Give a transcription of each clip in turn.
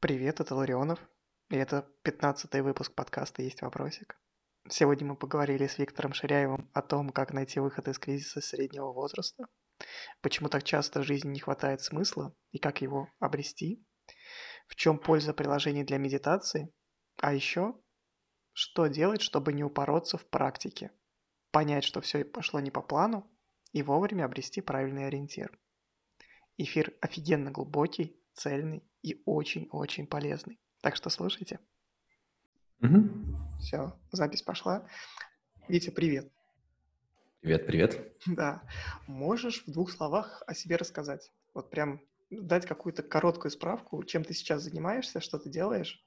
Привет, это Ларионов, и это пятнадцатый выпуск подкаста «Есть вопросик». Сегодня мы поговорили с Виктором Ширяевым о том, как найти выход из кризиса среднего возраста, почему так часто в жизни не хватает смысла и как его обрести, в чем польза приложений для медитации, а еще, что делать, чтобы не упороться в практике, понять, что все пошло не по плану и вовремя обрести правильный ориентир. Эфир офигенно глубокий, цельный и очень-очень полезный. Так что слушайте. Угу. Все, запись пошла. Витя, привет. Привет, привет. Да. Можешь в двух словах о себе рассказать? Вот прям дать какую-то короткую справку, чем ты сейчас занимаешься, что ты делаешь?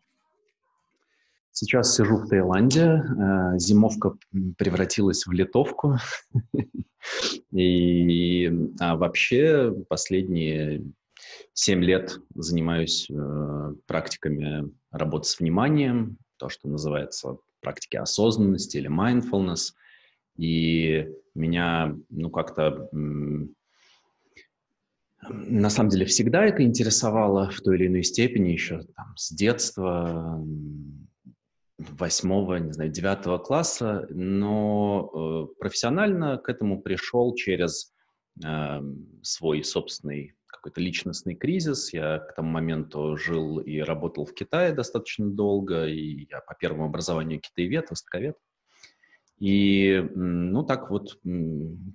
Сейчас сижу в Таиланде. Э, зимовка превратилась в литовку. И а вообще последние семь лет занимаюсь э, практиками работы с вниманием, то, что называется практики осознанности или mindfulness. И меня, ну, как-то на самом деле всегда это интересовало в той или иной степени еще там, с детства, восьмого, не знаю, девятого класса, но э, профессионально к этому пришел через э, свой собственный какой-то личностный кризис. Я к тому моменту жил и работал в Китае достаточно долго, и я по первому образованию китаевед, востоковед. И, ну, так вот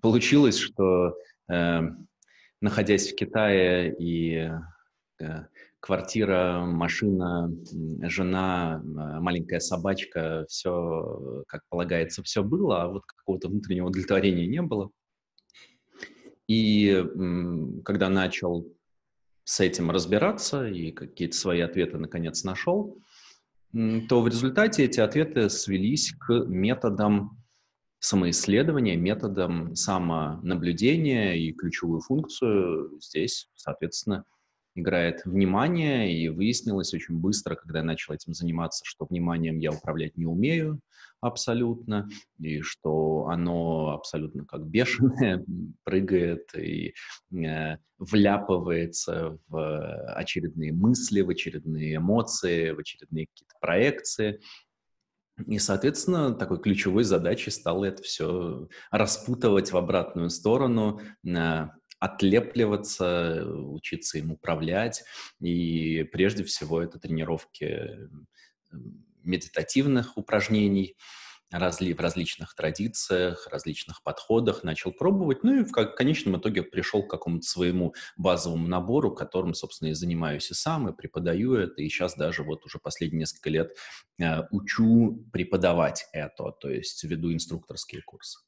получилось, что, э, находясь в Китае и э, квартира, машина, жена, маленькая собачка, все, как полагается, все было, а вот какого-то внутреннего удовлетворения не было. И когда начал с этим разбираться и какие-то свои ответы наконец нашел, то в результате эти ответы свелись к методам самоисследования, методам самонаблюдения и ключевую функцию здесь, соответственно, играет внимание, и выяснилось очень быстро, когда я начал этим заниматься, что вниманием я управлять не умею абсолютно, и что оно абсолютно как бешеное прыгает и э, вляпывается в очередные мысли, в очередные эмоции, в очередные какие-то проекции. И, соответственно, такой ключевой задачей стало это все распутывать в обратную сторону, отлепливаться, учиться им управлять. И прежде всего это тренировки медитативных упражнений разли, в различных традициях, различных подходах, начал пробовать, ну и в конечном итоге пришел к какому-то своему базовому набору, которым, собственно, и занимаюсь и сам, и преподаю это, и сейчас даже вот уже последние несколько лет э, учу преподавать это, то есть веду инструкторские курсы.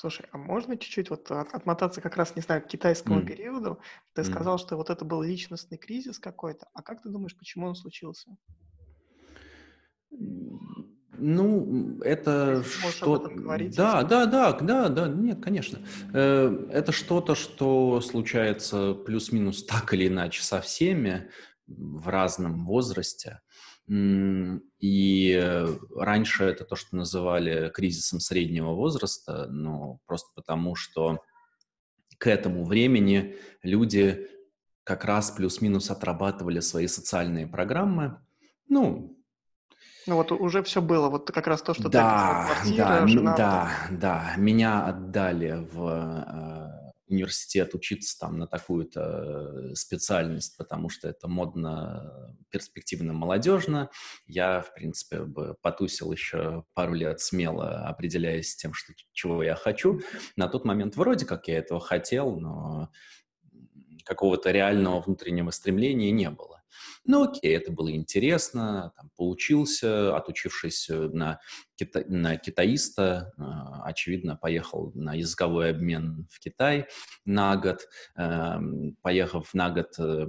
Слушай, а можно чуть-чуть вот отмотаться как раз, не знаю, к китайскому mm. периоду? Ты mm. сказал, что вот это был личностный кризис какой-то. А как ты думаешь, почему он случился? Ну, это что... Да, да, да, да, да, нет, конечно. Э, это что-то, что случается плюс-минус так или иначе со всеми в разном возрасте. И раньше это то, что называли кризисом среднего возраста, но просто потому, что к этому времени люди как раз плюс-минус отрабатывали свои социальные программы. Ну, ну вот уже все было, вот как раз то, что да, ты квартира, да, жена, да, вот... да, меня отдали в э, университет учиться там на такую-то э, специальность, потому что это модно, перспективно, молодежно. Я, в принципе, бы потусил еще пару лет смело, определяясь тем, что, чего я хочу. На тот момент вроде как я этого хотел, но какого-то реального внутреннего стремления не было. Ну, окей, это было интересно, там, поучился, отучившись э, на, кита на китаиста, э, очевидно, поехал на языковой обмен в Китай на год, э, поехав на год э,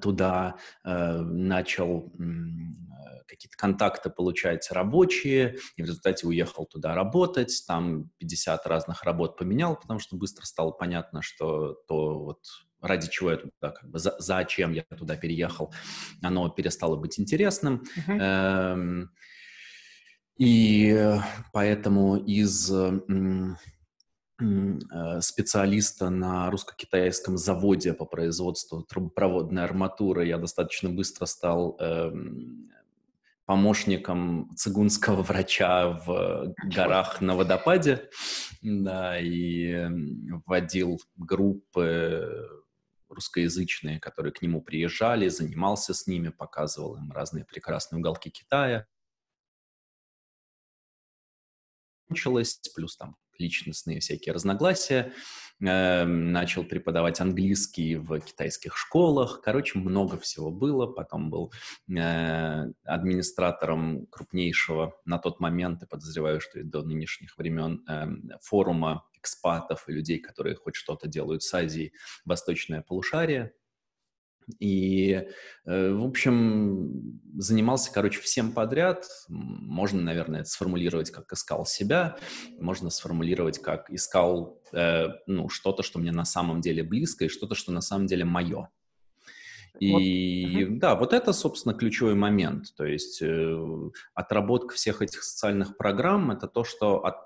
туда, э, начал какие-то контакты получать рабочие, и в результате уехал туда работать, там 50 разных работ поменял, потому что быстро стало понятно, что то вот ради чего я туда, как бы, за, зачем я туда переехал, оно перестало быть интересным. Uh-huh. Эм, и поэтому из э, специалиста на русско-китайском заводе по производству трубопроводной арматуры. Я достаточно быстро стал эм, помощником цигунского врача в горах на водопаде, да, и вводил группы русскоязычные, которые к нему приезжали, занимался с ними, показывал им разные прекрасные уголки Китая. Плюс там личностные всякие разногласия. Э, начал преподавать английский в китайских школах. Короче, много всего было. Потом был э, администратором крупнейшего на тот момент, и подозреваю, что и до нынешних времен, э, форума экспатов и людей, которые хоть что-то делают с Азией, Восточное полушарие. И, э, в общем, занимался, короче, всем подряд. Можно, наверное, это сформулировать, как искал себя. Можно сформулировать, как искал э, ну, что-то, что мне на самом деле близко, и что-то, что на самом деле мое. И вот. да, вот это, собственно, ключевой момент. То есть э, отработка всех этих социальных программ — это то, что от,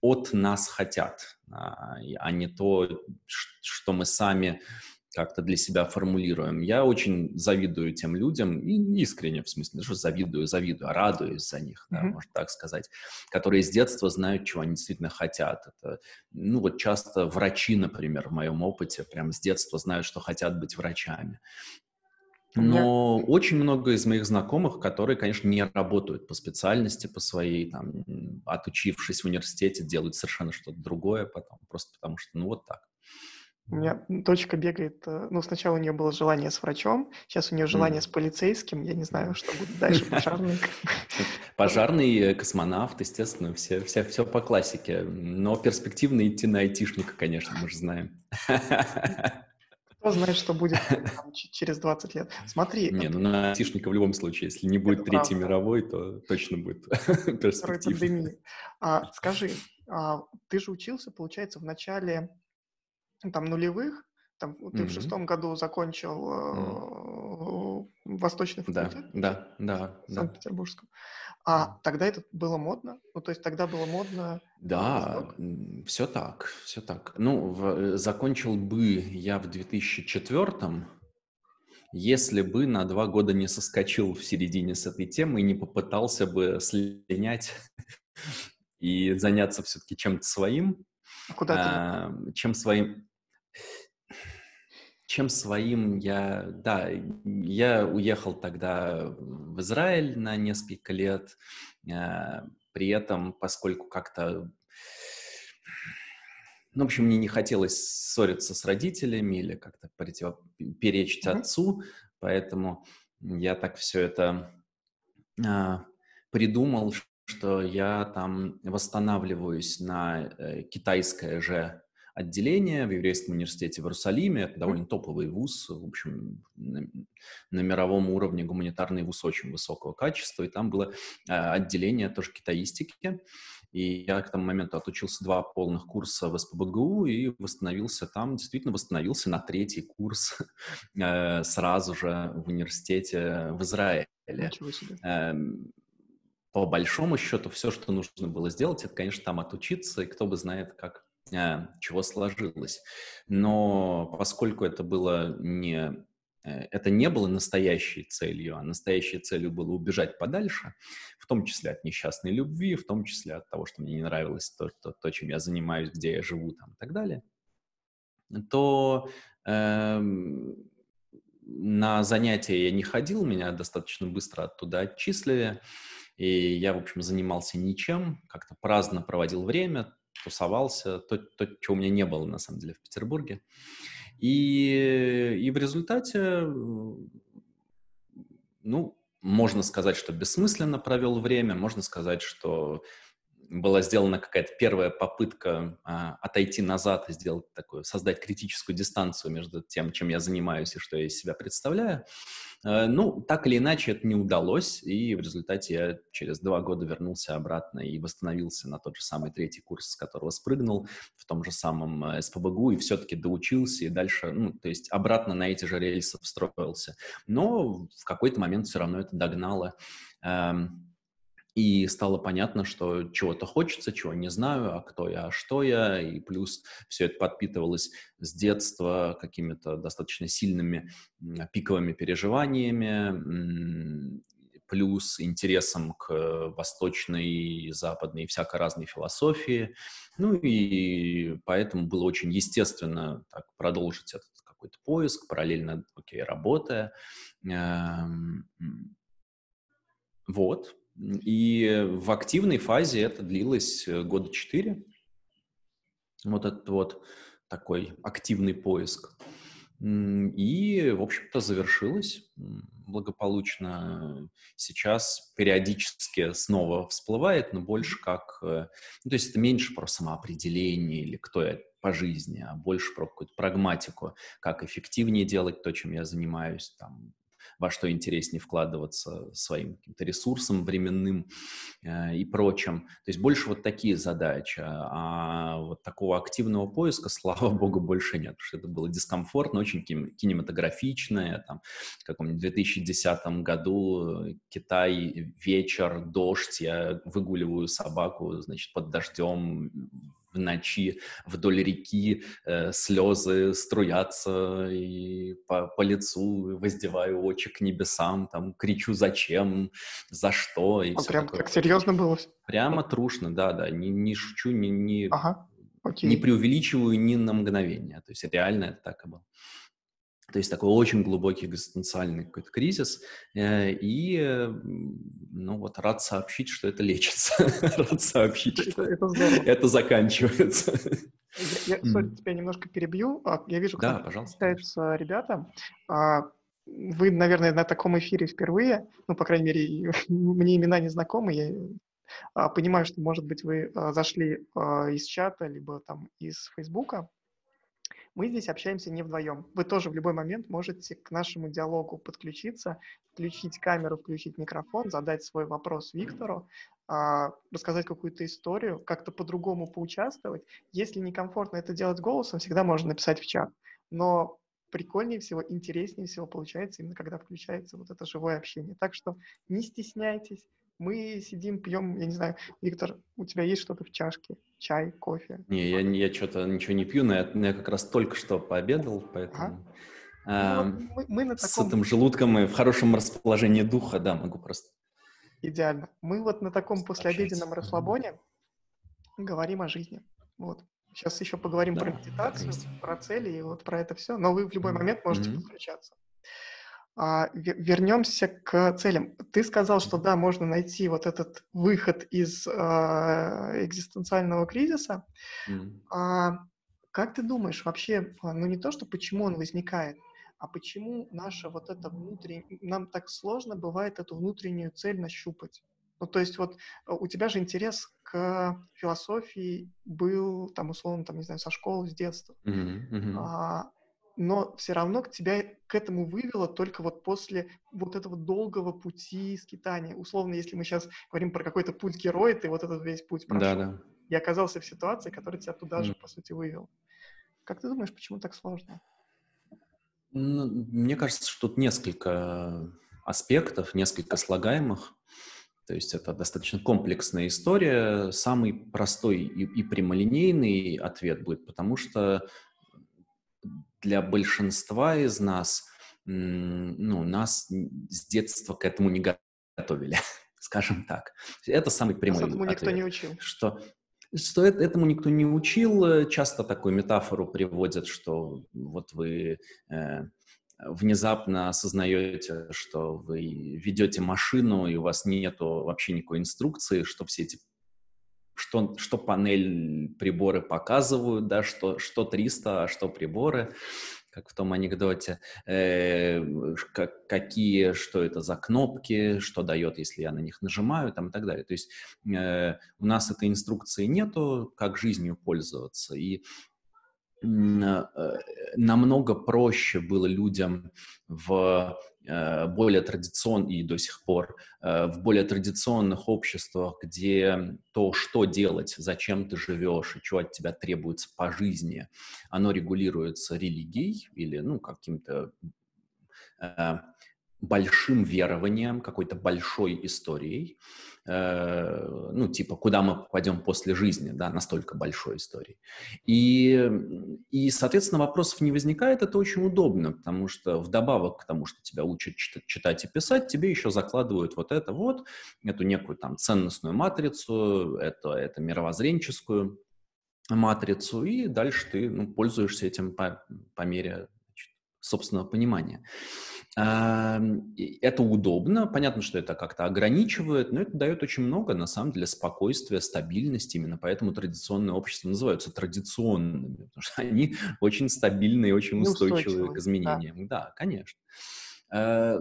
от нас хотят, а, а не то, что мы сами как-то для себя формулируем. Я очень завидую тем людям, и искренне, в смысле, что завидую, завидую, а радуюсь за них, да, mm-hmm. можно так сказать, которые с детства знают, чего они действительно хотят. Это, ну, вот часто врачи, например, в моем опыте, прям с детства знают, что хотят быть врачами. Но yeah. очень много из моих знакомых, которые, конечно, не работают по специальности, по своей, там, отучившись в университете, делают совершенно что-то другое потом, просто потому что, ну, вот так. У меня дочка бегает, э, ну, сначала у нее было желание с врачом, сейчас у нее желание mm. с полицейским, я не знаю, что будет дальше, пожарный. Пожарный, э, космонавт, естественно, все, все, все по классике, но перспективно идти на айтишника, конечно, мы же знаем. Кто знает, что будет там, через 20 лет. Смотри. Не, ну на айтишника в любом случае, если не будет Третьей мировой, то точно будет перспектива. А, скажи, а, ты же учился, получается, в начале там нулевых, там ты mm-hmm. в шестом году закончил mm-hmm. Восточный факультет? Да, да, да. В Санкт-Петербургском. А тогда это было модно? Ну, то есть тогда было модно... Да, все так, все так. Ну, в, э, закончил бы я в 2004 если бы на два года не соскочил в середине с этой темы и не попытался бы слинять и заняться все-таки чем-то своим, а куда ты? чем своим чем своим я, да, я уехал тогда в Израиль на несколько лет, э, при этом, поскольку как-то, ну, в общем, мне не хотелось ссориться с родителями или как-то перечить mm-hmm. отцу, поэтому я так все это э, придумал, что я там восстанавливаюсь на э, китайское же отделение в Еврейском университете в Иерусалиме. Это довольно топовый вуз, в общем, на, на мировом уровне гуманитарный вуз очень высокого качества. И там было э, отделение тоже китаистики. И я к тому моменту отучился два полных курса в СПБГУ и восстановился там, действительно восстановился на третий курс э, сразу же в университете в Израиле. Э, по большому счету, все, что нужно было сделать, это, конечно, там отучиться, и кто бы знает, как чего сложилось. Но поскольку это было не э, это не было настоящей целью, а настоящей целью было убежать подальше, в том числе от несчастной любви, в том числе от того, что мне не нравилось то, то, то чем я занимаюсь, где я живу там, и так далее, то э, на занятия я не ходил, меня достаточно быстро оттуда отчислили, и я, в общем, занимался ничем, как-то праздно проводил время, тусовался, то, то, чего у меня не было, на самом деле, в Петербурге. И, и в результате, ну, можно сказать, что бессмысленно провел время, можно сказать, что была сделана какая-то первая попытка а, отойти назад и сделать такую, создать критическую дистанцию между тем, чем я занимаюсь и что я из себя представляю. А, ну, так или иначе, это не удалось, и в результате я через два года вернулся обратно и восстановился на тот же самый третий курс, с которого спрыгнул, в том же самом а, СПБГУ, и все-таки доучился, и дальше, ну, то есть обратно на эти же рельсы встроился. Но в какой-то момент все равно это догнало. И стало понятно, что чего-то хочется, чего не знаю, а кто я, а что я, и плюс все это подпитывалось с детства какими-то достаточно сильными пиковыми переживаниями, плюс интересом к восточной, западной и всяко разной философии. Ну и поэтому было очень естественно так, продолжить этот какой-то поиск, параллельно, окей, работая. Эм, вот. И в активной фазе это длилось э, года четыре. Вот этот вот такой активный поиск. И, в общем-то, завершилось благополучно. Сейчас периодически снова всплывает, но больше как... Э, ну, то есть это меньше про самоопределение или кто я по жизни, а больше про какую-то прагматику, как эффективнее делать то, чем я занимаюсь, там, во что интереснее вкладываться своим каким-то ресурсом временным э, и прочим. То есть больше вот такие задачи. А вот такого активного поиска, слава богу, больше нет, потому что это было дискомфортно, очень кинематографичное. Там, в каком-нибудь 2010 году Китай, вечер, дождь, я выгуливаю собаку, значит, под дождем в ночи вдоль реки э, слезы струятся и по, по лицу воздеваю очи к небесам, там кричу зачем, за что и а прям такое. так серьезно было? Прямо трушно, да, да, не, не шучу, не, не, ага, не преувеличиваю ни на мгновение, то есть реально это так и было. То есть такой очень глубокий экзистенциальный какой-то кризис. Э, и, ну вот, рад сообщить, что это лечится. рад сообщить, что это, это, заканчивается. Я, я тебя немножко перебью. А, я вижу, как да, пожалуйста, пожалуйста. ребята. А, вы, наверное, на таком эфире впервые. Ну, по крайней мере, мне имена не знакомы. Я а, понимаю, что, может быть, вы зашли из чата, либо там из Фейсбука. Мы здесь общаемся не вдвоем. Вы тоже в любой момент можете к нашему диалогу подключиться, включить камеру, включить микрофон, задать свой вопрос Виктору, а, рассказать какую-то историю, как-то по-другому поучаствовать. Если некомфортно это делать голосом, всегда можно написать в чат. Но прикольнее всего, интереснее всего получается именно когда включается вот это живое общение. Так что не стесняйтесь, мы сидим, пьем, я не знаю, Виктор, у тебя есть что-то в чашке? Чай, кофе? Не, я, я что-то ничего не пью, но я, я как раз только что пообедал, поэтому... Ага. Ну, мы, мы на таком... С этим желудком и в хорошем расположении духа, да, могу просто... Идеально. Мы вот на таком послеобеденном расслабоне говорим о жизни. Вот. Сейчас еще поговорим да, про медитацию, про цели и вот про это все. Но вы в любой момент можете mm-hmm. подключаться. А, вернемся к целям. Ты сказал, что да, можно найти вот этот выход из а, экзистенциального кризиса. Mm. А, как ты думаешь вообще, а, ну не то, что почему он возникает, а почему наша вот это внутреннее, нам так сложно бывает эту внутреннюю цель нащупать? Ну, то есть вот у тебя же интерес к философии был, там, условно, там, не знаю, со школы, с детства. Mm-hmm. Mm-hmm. А, но все равно к тебя к этому вывело только вот после вот этого долгого пути скитания. Условно, если мы сейчас говорим про какой-то путь героя, ты вот этот весь путь прошел. Да, да. И оказался в ситуации, которая тебя туда mm. же, по сути, вывел. Как ты думаешь, почему так сложно? Ну, мне кажется, что тут несколько аспектов, несколько слагаемых. То есть это достаточно комплексная история. Самый простой и, и прямолинейный ответ будет, потому что для большинства из нас, ну, нас с детства к этому не готовили, скажем так. Это самый прямой этому ответ. никто не учил. Что, что это, этому никто не учил. Часто такую метафору приводят, что вот вы э, внезапно осознаете, что вы ведете машину, и у вас нету вообще никакой инструкции, что все эти что, что панель приборы показывают, да, что, что 300, а что приборы, как в том анекдоте, э, как, какие, что это за кнопки, что дает, если я на них нажимаю, там и так далее. То есть э, у нас этой инструкции нету, как жизнью пользоваться, и э, намного проще было людям в Э, более традиционных и до сих пор э, в более традиционных обществах, где то, что делать, зачем ты живешь и что от тебя требуется по жизни, оно регулируется религией или ну, каким-то э, большим верованием, какой-то большой историей. Э, ну, типа, куда мы попадем после жизни, да, настолько большой истории. И, и, соответственно, вопросов не возникает, это очень удобно, потому что вдобавок к тому, что тебя учат читать и писать, тебе еще закладывают вот это вот, эту некую там ценностную матрицу, это, это мировоззренческую матрицу, и дальше ты ну, пользуешься этим по, по мере собственного понимания. Это удобно, понятно, что это как-то ограничивает, но это дает очень много, на самом деле, спокойствия, стабильности. Именно поэтому традиционные общества называются традиционными, потому что они очень стабильные, очень устойчивые к изменениям. Да, да конечно. Э,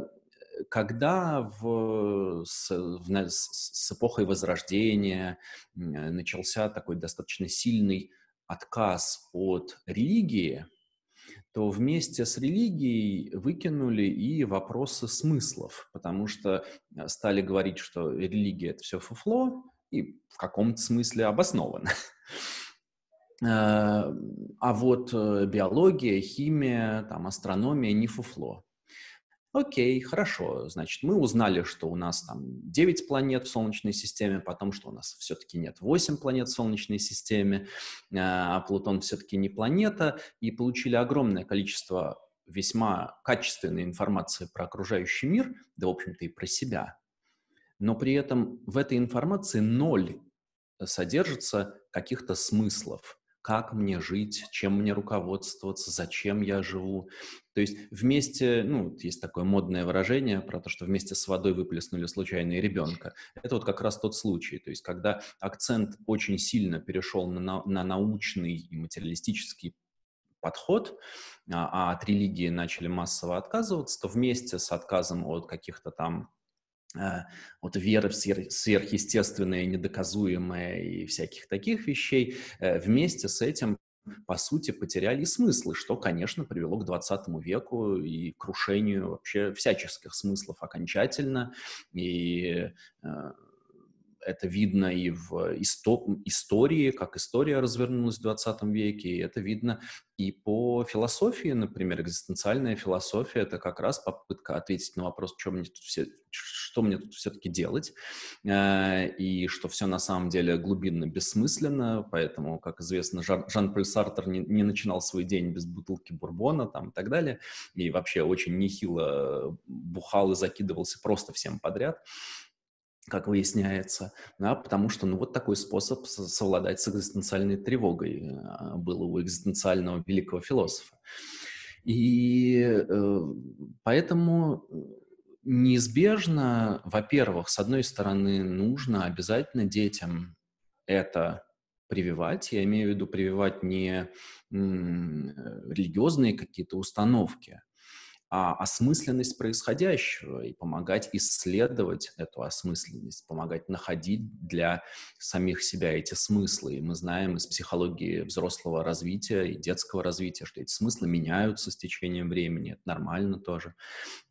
когда в, с, в, с эпохой Возрождения начался такой достаточно сильный отказ от религии, то вместе с религией выкинули и вопросы смыслов, потому что э, стали говорить, что религия — это все фуфло, и в каком-то смысле обоснованно. Э, а вот э, биология, химия, там, астрономия не фуфло. Окей, хорошо. Значит, мы узнали, что у нас там 9 планет в Солнечной системе, потом, что у нас все-таки нет 8 планет в Солнечной системе, а, а Плутон все-таки не планета, и получили огромное количество весьма качественной информации про окружающий мир, да, в общем-то, и про себя. Но при этом в этой информации ноль содержится каких-то смыслов как мне жить, чем мне руководствоваться, зачем я живу. То есть вместе, ну, есть такое модное выражение про то, что вместе с водой выплеснули случайно ребенка. Это вот как раз тот случай. То есть когда акцент очень сильно перешел на, на научный и материалистический подход, а, а от религии начали массово отказываться, то вместе с отказом от каких-то там Э, вот веры в сверхъестественное, недоказуемое и всяких таких вещей, э, вместе с этим по сути, потеряли смыслы, что, конечно, привело к 20 веку и крушению вообще всяческих смыслов окончательно. И э, это видно и в истории, как история развернулась в 20 веке, и это видно и по философии, например, экзистенциальная философия — это как раз попытка ответить на вопрос, что мне тут, все, что мне тут все-таки делать, э, и что все на самом деле глубинно бессмысленно, поэтому, как известно, Жан, Жан-Поль Сартер не, не начинал свой день без бутылки бурбона там, и так далее, и вообще очень нехило бухал и закидывался просто всем подряд как выясняется, да, потому что, ну, вот такой способ совладать с экзистенциальной тревогой а, был у экзистенциального великого философа. И э, поэтому неизбежно, во-первых, с одной стороны, нужно обязательно детям это прививать. Я имею в виду прививать не религиозные какие-то установки, а, осмысленность происходящего и помогать исследовать эту осмысленность, помогать находить для самих себя эти смыслы. И мы знаем из психологии взрослого развития и детского развития, что эти смыслы меняются с течением времени, это нормально тоже.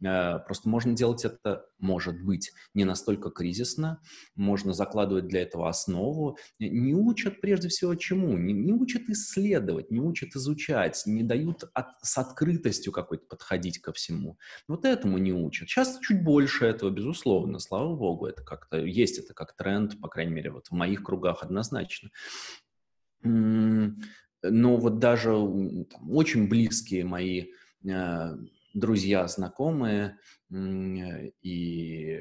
Э, просто можно делать это, может быть, не настолько кризисно, можно закладывать для этого основу. Не учат прежде всего чему? Не, не учат исследовать, не учат изучать, не дают от, с открытостью какой-то подходить ко всему. Вот этому не учат. Сейчас чуть больше этого, безусловно, слава богу, это как-то есть, это как тренд, по крайней мере, вот в моих кругах однозначно. Но вот даже там, очень близкие мои э, друзья, знакомые, э, и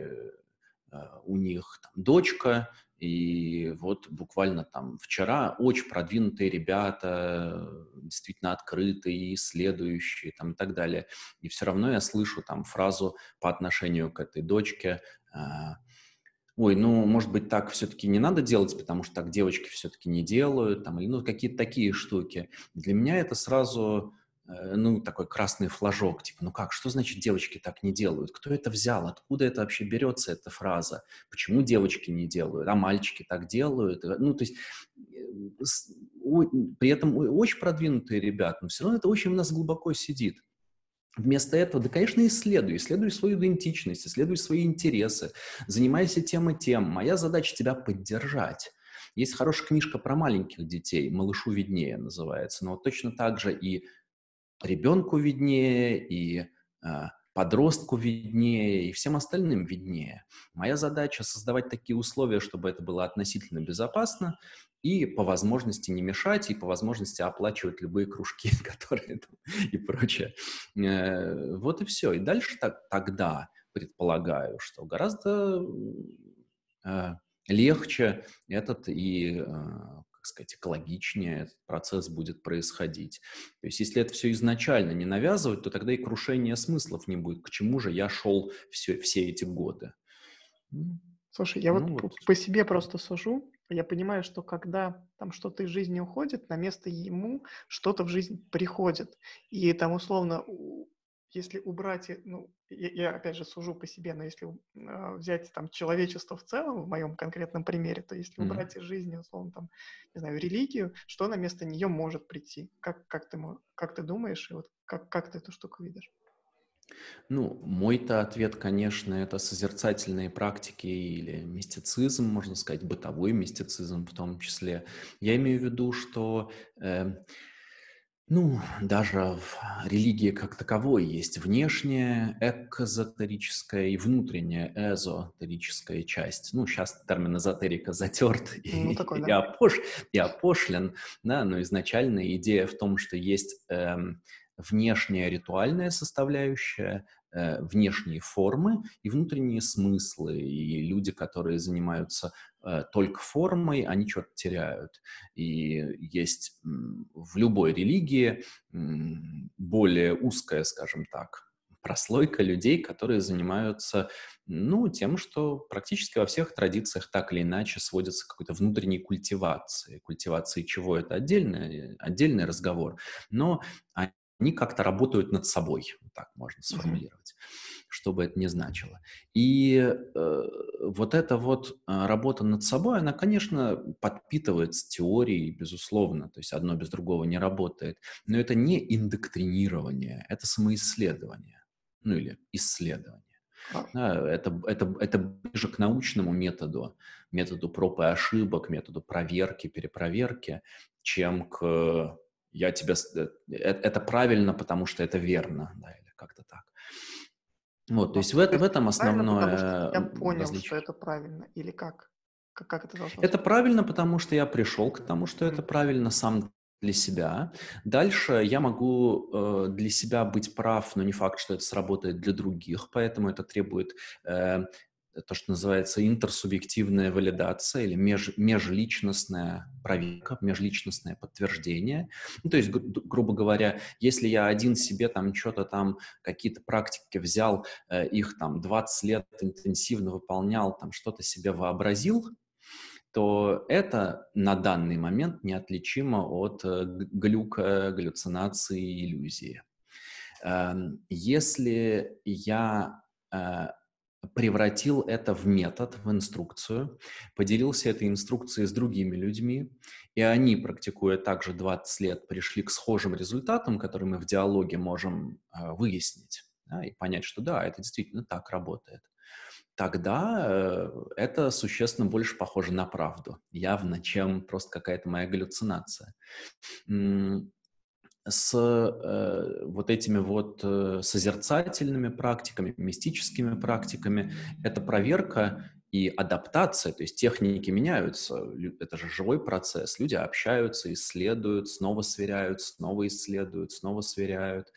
э, у них там, дочка, и вот буквально там вчера очень продвинутые ребята, действительно открытые, исследующие там и так далее. И все равно я слышу там фразу по отношению к этой дочке, а, ой, ну, может быть, так все-таки не надо делать, потому что так девочки все-таки не делают, там, или ну, какие-то такие штуки. Для меня это сразу ну, такой красный флажок, типа, ну как, что значит девочки так не делают? Кто это взял? Откуда это вообще берется, эта фраза? Почему девочки не делают, а мальчики так делают? Э, ну, то есть, э, при этом очень продвинутые ребята, но все равно это очень у нас глубоко сидит. Вместо этого, да, конечно, исследуй, исследуй свою идентичность, исследуй свои интересы, занимайся тем и тем. Моя задача тебя поддержать. Есть хорошая книжка про маленьких детей, «Малышу виднее» называется, но вот точно так же и ребенку виднее, и э, подростку виднее, и всем остальным виднее. Моя задача создавать такие условия, чтобы это было относительно безопасно, и по возможности не мешать, и по возможности оплачивать любые кружки, которые и прочее. Э, вот и все. И дальше так, тогда предполагаю, что гораздо э, легче этот и, э, сказать, экологичнее этот процесс будет происходить. То есть если это все изначально не навязывать, то тогда и крушения смыслов не будет. К чему же я шел все, все эти годы? Слушай, я ну, вот, вот по себе просто сужу, я понимаю, что когда там что-то из жизни уходит, на место ему что-то в жизнь приходит. И там условно, если убрать, ну, я, я опять же сужу по себе, но если э, взять там человечество в целом, в моем конкретном примере, то если mm-hmm. убрать из жизни, условно, там, не знаю, религию, что на место нее может прийти? Как, как, ты, как ты думаешь, и вот как, как ты эту штуку видишь? Ну, мой-то ответ, конечно, это созерцательные практики или мистицизм, можно сказать, бытовой мистицизм в том числе. Я имею в виду, что, э, ну, даже в религии как таковой есть внешняя экзотерическая и внутренняя эзотерическая часть. Ну, сейчас термин эзотерика затерт ну, и, такой, да. и, опош, и опошлен, да, но изначально идея в том, что есть... Э, внешняя ритуальная составляющая, э, внешние формы и внутренние смыслы. И люди, которые занимаются только формой, они что-то теряют. И есть в любой религии более узкая, скажем так, прослойка людей, которые занимаются, ну, тем, что практически во всех традициях так или иначе сводится к какой-то внутренней культивации. Культивации чего это отдельный, отдельный разговор. Но они как-то работают над собой, так можно сформулировать, mm-hmm. Что бы это ни значило. И э, вот эта вот э, работа над собой, она, конечно, подпитывается теорией, безусловно, то есть одно без другого не работает, но это не индоктринирование, это самоисследование, ну или исследование. Да, это, это, это ближе к научному методу, методу проб и ошибок, методу проверки, перепроверки, чем к я тебя... Э, это правильно, потому что это верно, да, или как-то так. Вот, то есть в, это, в этом основное... Я понял, различие. что это правильно, или как? Как, как это должно Это быть? правильно, потому что я пришел к тому, что это правильно сам для себя. Дальше я могу э, для себя быть прав, но не факт, что это сработает для других, поэтому это требует э, то, что называется интерсубъективная валидация или меж, межличностная проверка, межличностное подтверждение. Ну, то есть, гру грубо говоря, если я один себе там что-то там, какие-то практики взял, э, их там 20 лет интенсивно выполнял, там что-то себе вообразил, то это на данный момент неотличимо от э, глюка, галлюцинации, иллюзии. Э, если я э, превратил это в метод, в инструкцию, поделился этой инструкцией с другими людьми, и они, практикуя также 20 лет, пришли к схожим результатам, которые мы в диалоге можем э, выяснить да, и понять, что да, это действительно так работает. Тогда э, это существенно больше похоже на правду, явно, чем просто какая-то моя галлюцинация с э, вот этими вот э, созерцательными практиками, мистическими практиками, это проверка и адаптация, то есть техники меняются, это же живой процесс, люди общаются, исследуют, снова сверяют, снова исследуют, снова сверяют.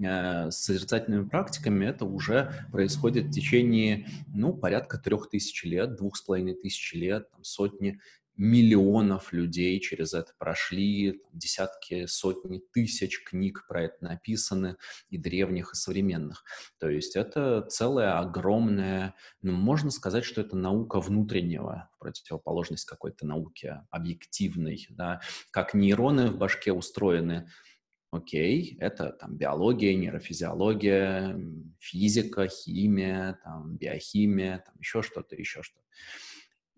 Э, с созерцательными практиками это уже происходит в течение, ну, порядка трех тысяч лет, двух с половиной тысяч лет, там, сотни миллионов людей через это прошли, десятки, сотни тысяч книг про это написаны, и древних, и современных. То есть это целая огромная, ну, можно сказать, что это наука внутреннего, противоположность какой-то науке объективной, да, как нейроны в башке устроены, окей, это там биология, нейрофизиология, физика, химия, там, биохимия, там еще что-то, еще что-то,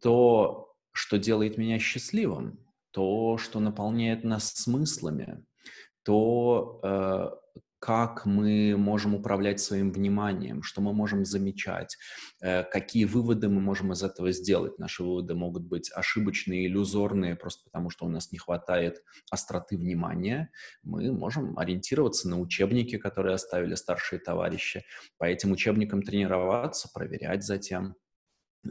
то что делает меня счастливым, то, что наполняет нас смыслами, то, э, как мы можем управлять своим вниманием, что мы можем замечать, э, какие выводы мы можем из этого сделать. Наши выводы могут быть ошибочные, иллюзорные, просто потому что у нас не хватает остроты внимания. Мы можем ориентироваться на учебники, которые оставили старшие товарищи, по этим учебникам тренироваться, проверять затем.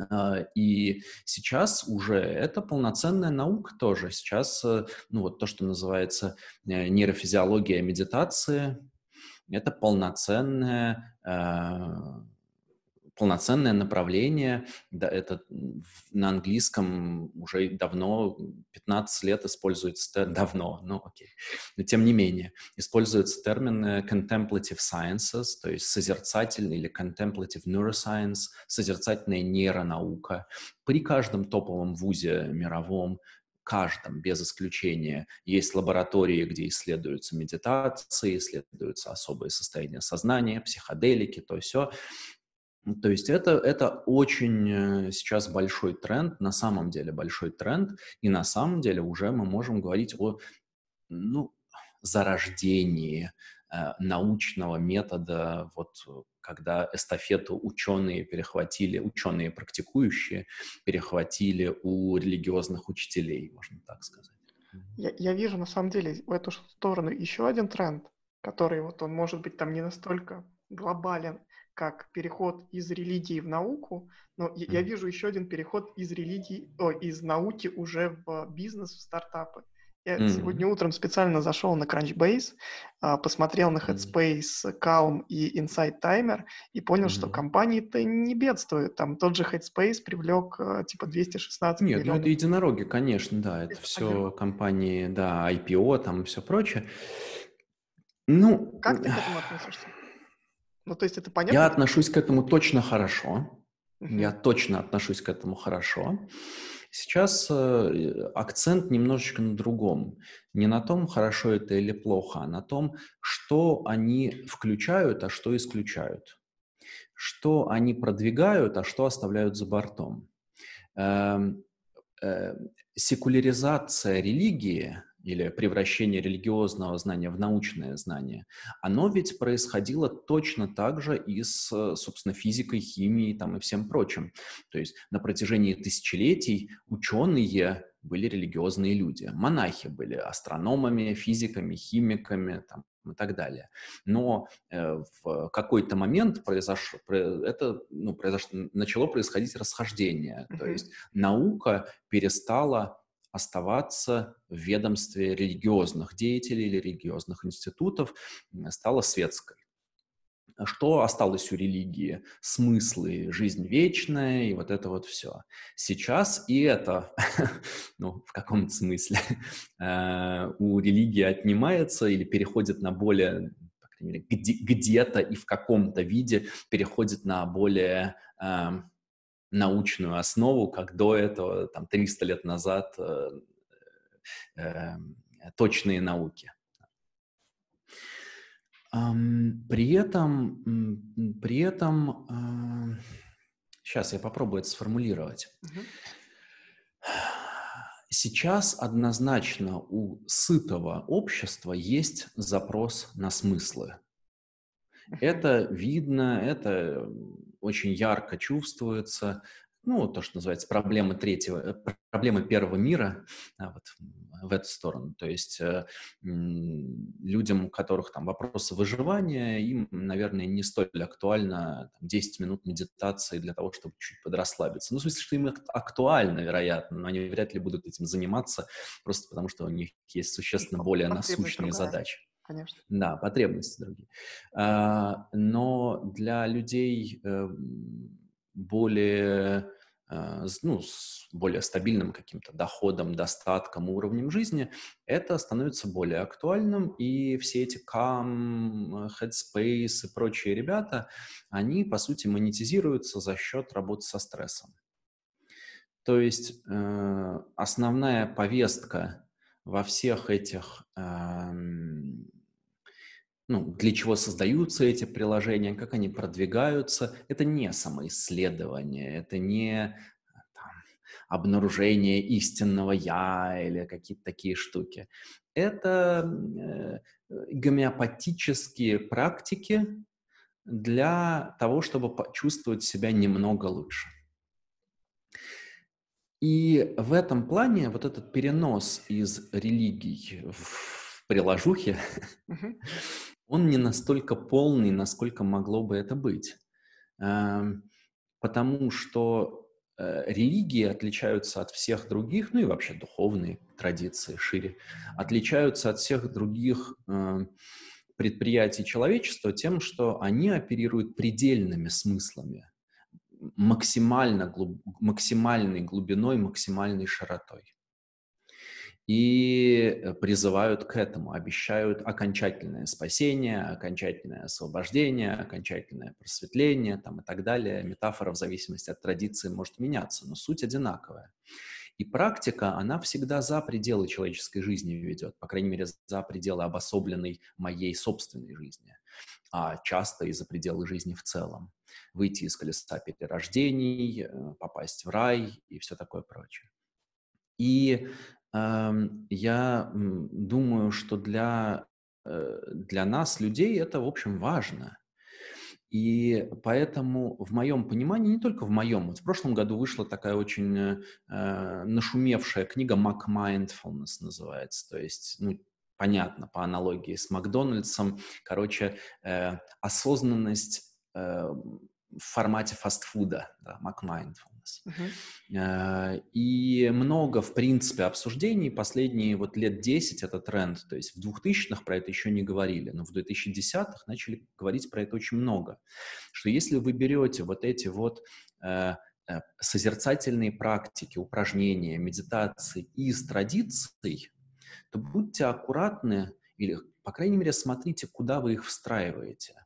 А, и сейчас уже это полноценная наука тоже. Сейчас, э, ну вот то, что называется э, нейрофизиология медитации, это полноценная а, полноценное направление, да, это на английском уже давно, 15 лет используется, давно, ну окей, но тем не менее, используется термин contemplative sciences, то есть созерцательный или contemplative neuroscience, созерцательная нейронаука. При каждом топовом вузе мировом каждом, без исключения, есть лаборатории, где исследуются медитации, исследуются особые состояния сознания, психоделики, то все. То есть это, это очень э, сейчас большой тренд, на самом деле большой тренд, и на самом деле уже мы можем говорить о ну, зарождении э, научного метода, вот когда эстафету ученые перехватили, ученые практикующие перехватили у религиозных учителей, можно так сказать. Я, я вижу на самом деле в эту сторону еще один тренд, который вот он может быть там не настолько глобален, как переход из религии в науку, но mm. я вижу еще один переход из религии, о, из науки уже в бизнес, в стартапы. Я mm. сегодня утром специально зашел на Crunchbase, а, посмотрел на Headspace, Calm и Insight Timer и понял, mm. что компании-то не бедствуют. Там тот же Headspace привлек а, типа 216 Нет, миллионов. ну это единороги, конечно, да. Это, это все компании, да, IPO там и все прочее. Ну, как ты к этому относишься? Ну, то есть это понятно? Я отношусь к этому точно хорошо. Я точно отношусь к этому хорошо. Сейчас э, акцент немножечко на другом. Не на том, хорошо это или плохо, а на том, что они включают, а что исключают. Что они продвигают, а что оставляют за бортом. Э, э, секуляризация религии или превращение религиозного знания в научное знание, оно ведь происходило точно так же и с, собственно, физикой, химией там, и всем прочим. То есть на протяжении тысячелетий ученые были религиозные люди. Монахи были астрономами, физиками, химиками там, и так далее. Но э, в какой-то момент произошло, это ну, произошло, начало происходить расхождение. Mm-hmm. То есть наука перестала оставаться в ведомстве религиозных деятелей или религиозных институтов, стала светской. Что осталось у религии? Смыслы, жизнь вечная и вот это вот все. Сейчас и это, ну, в каком-то смысле, э, у религии отнимается или переходит на более где-то и в каком-то виде переходит на более эм, научную основу, как до этого, там, 300 лет назад, э, э, точные науки. При этом, при этом, сейчас я попробую это сформулировать. Uh-huh. Сейчас однозначно у сытого общества есть запрос на смыслы. Это видно, это очень ярко чувствуется. Ну, то, что называется проблемы третьего, э, проблемы первого мира, да, вот в эту сторону. То есть э, людям, у которых там вопросы выживания, им, наверное, не столь актуально там, 10 минут медитации для того, чтобы чуть подрасслабиться. Ну, в смысле, что им актуально, вероятно, но они вряд ли будут этим заниматься, просто потому что у них есть существенно более насущные задачи конечно. Да, потребности другие. А, но для людей э, более а, ну, с более стабильным каким-то доходом, достатком, уровнем жизни, это становится более актуальным, и все эти Calm, Headspace и прочие ребята, они, по сути, монетизируются за счет работы со стрессом. То есть э, основная повестка во всех этих ну, для чего создаются эти приложения, как они продвигаются. Это не самоисследование, это не там, обнаружение истинного «я» или какие-то такие штуки. Это э, гомеопатические практики для того, чтобы почувствовать себя немного лучше. И в этом плане вот этот перенос из религий в приложухе, он не настолько полный, насколько могло бы это быть. Эм, потому что э, религии отличаются от всех других, ну и вообще духовные традиции шире, отличаются от всех других эм, предприятий человечества тем, что они оперируют предельными смыслами, максимально глуб, максимальной глубиной, максимальной широтой и э, призывают к этому, обещают окончательное спасение, окончательное освобождение, окончательное просветление там, и так далее. Метафора в зависимости от традиции может меняться, но суть одинаковая. И практика, она всегда за пределы человеческой жизни ведет, по крайней мере, за пределы обособленной моей собственной жизни, а часто и за пределы жизни в целом. Выйти из колеса перерождений, э, попасть в рай и все такое прочее. И я думаю, что для, э, для нас, людей, это, в общем, важно. И поэтому в моем понимании, не только в моем, вот в прошлом году вышла такая очень э, э нашумевшая книга «Mac Mindfulness» называется, то есть, ну, понятно, по аналогии с Макдональдсом, короче, э, осознанность э, в формате фастфуда, да, Mac Mindfulness бизнес. Uh-huh. И много, в принципе, обсуждений последние вот лет 10 это тренд. То есть в 2000-х про это еще не говорили, но в 2010-х начали говорить про это очень много. Что если вы берете вот эти вот э, э, созерцательные практики, упражнения, медитации из традиций, то будьте аккуратны или, по крайней мере, смотрите, куда вы их встраиваете.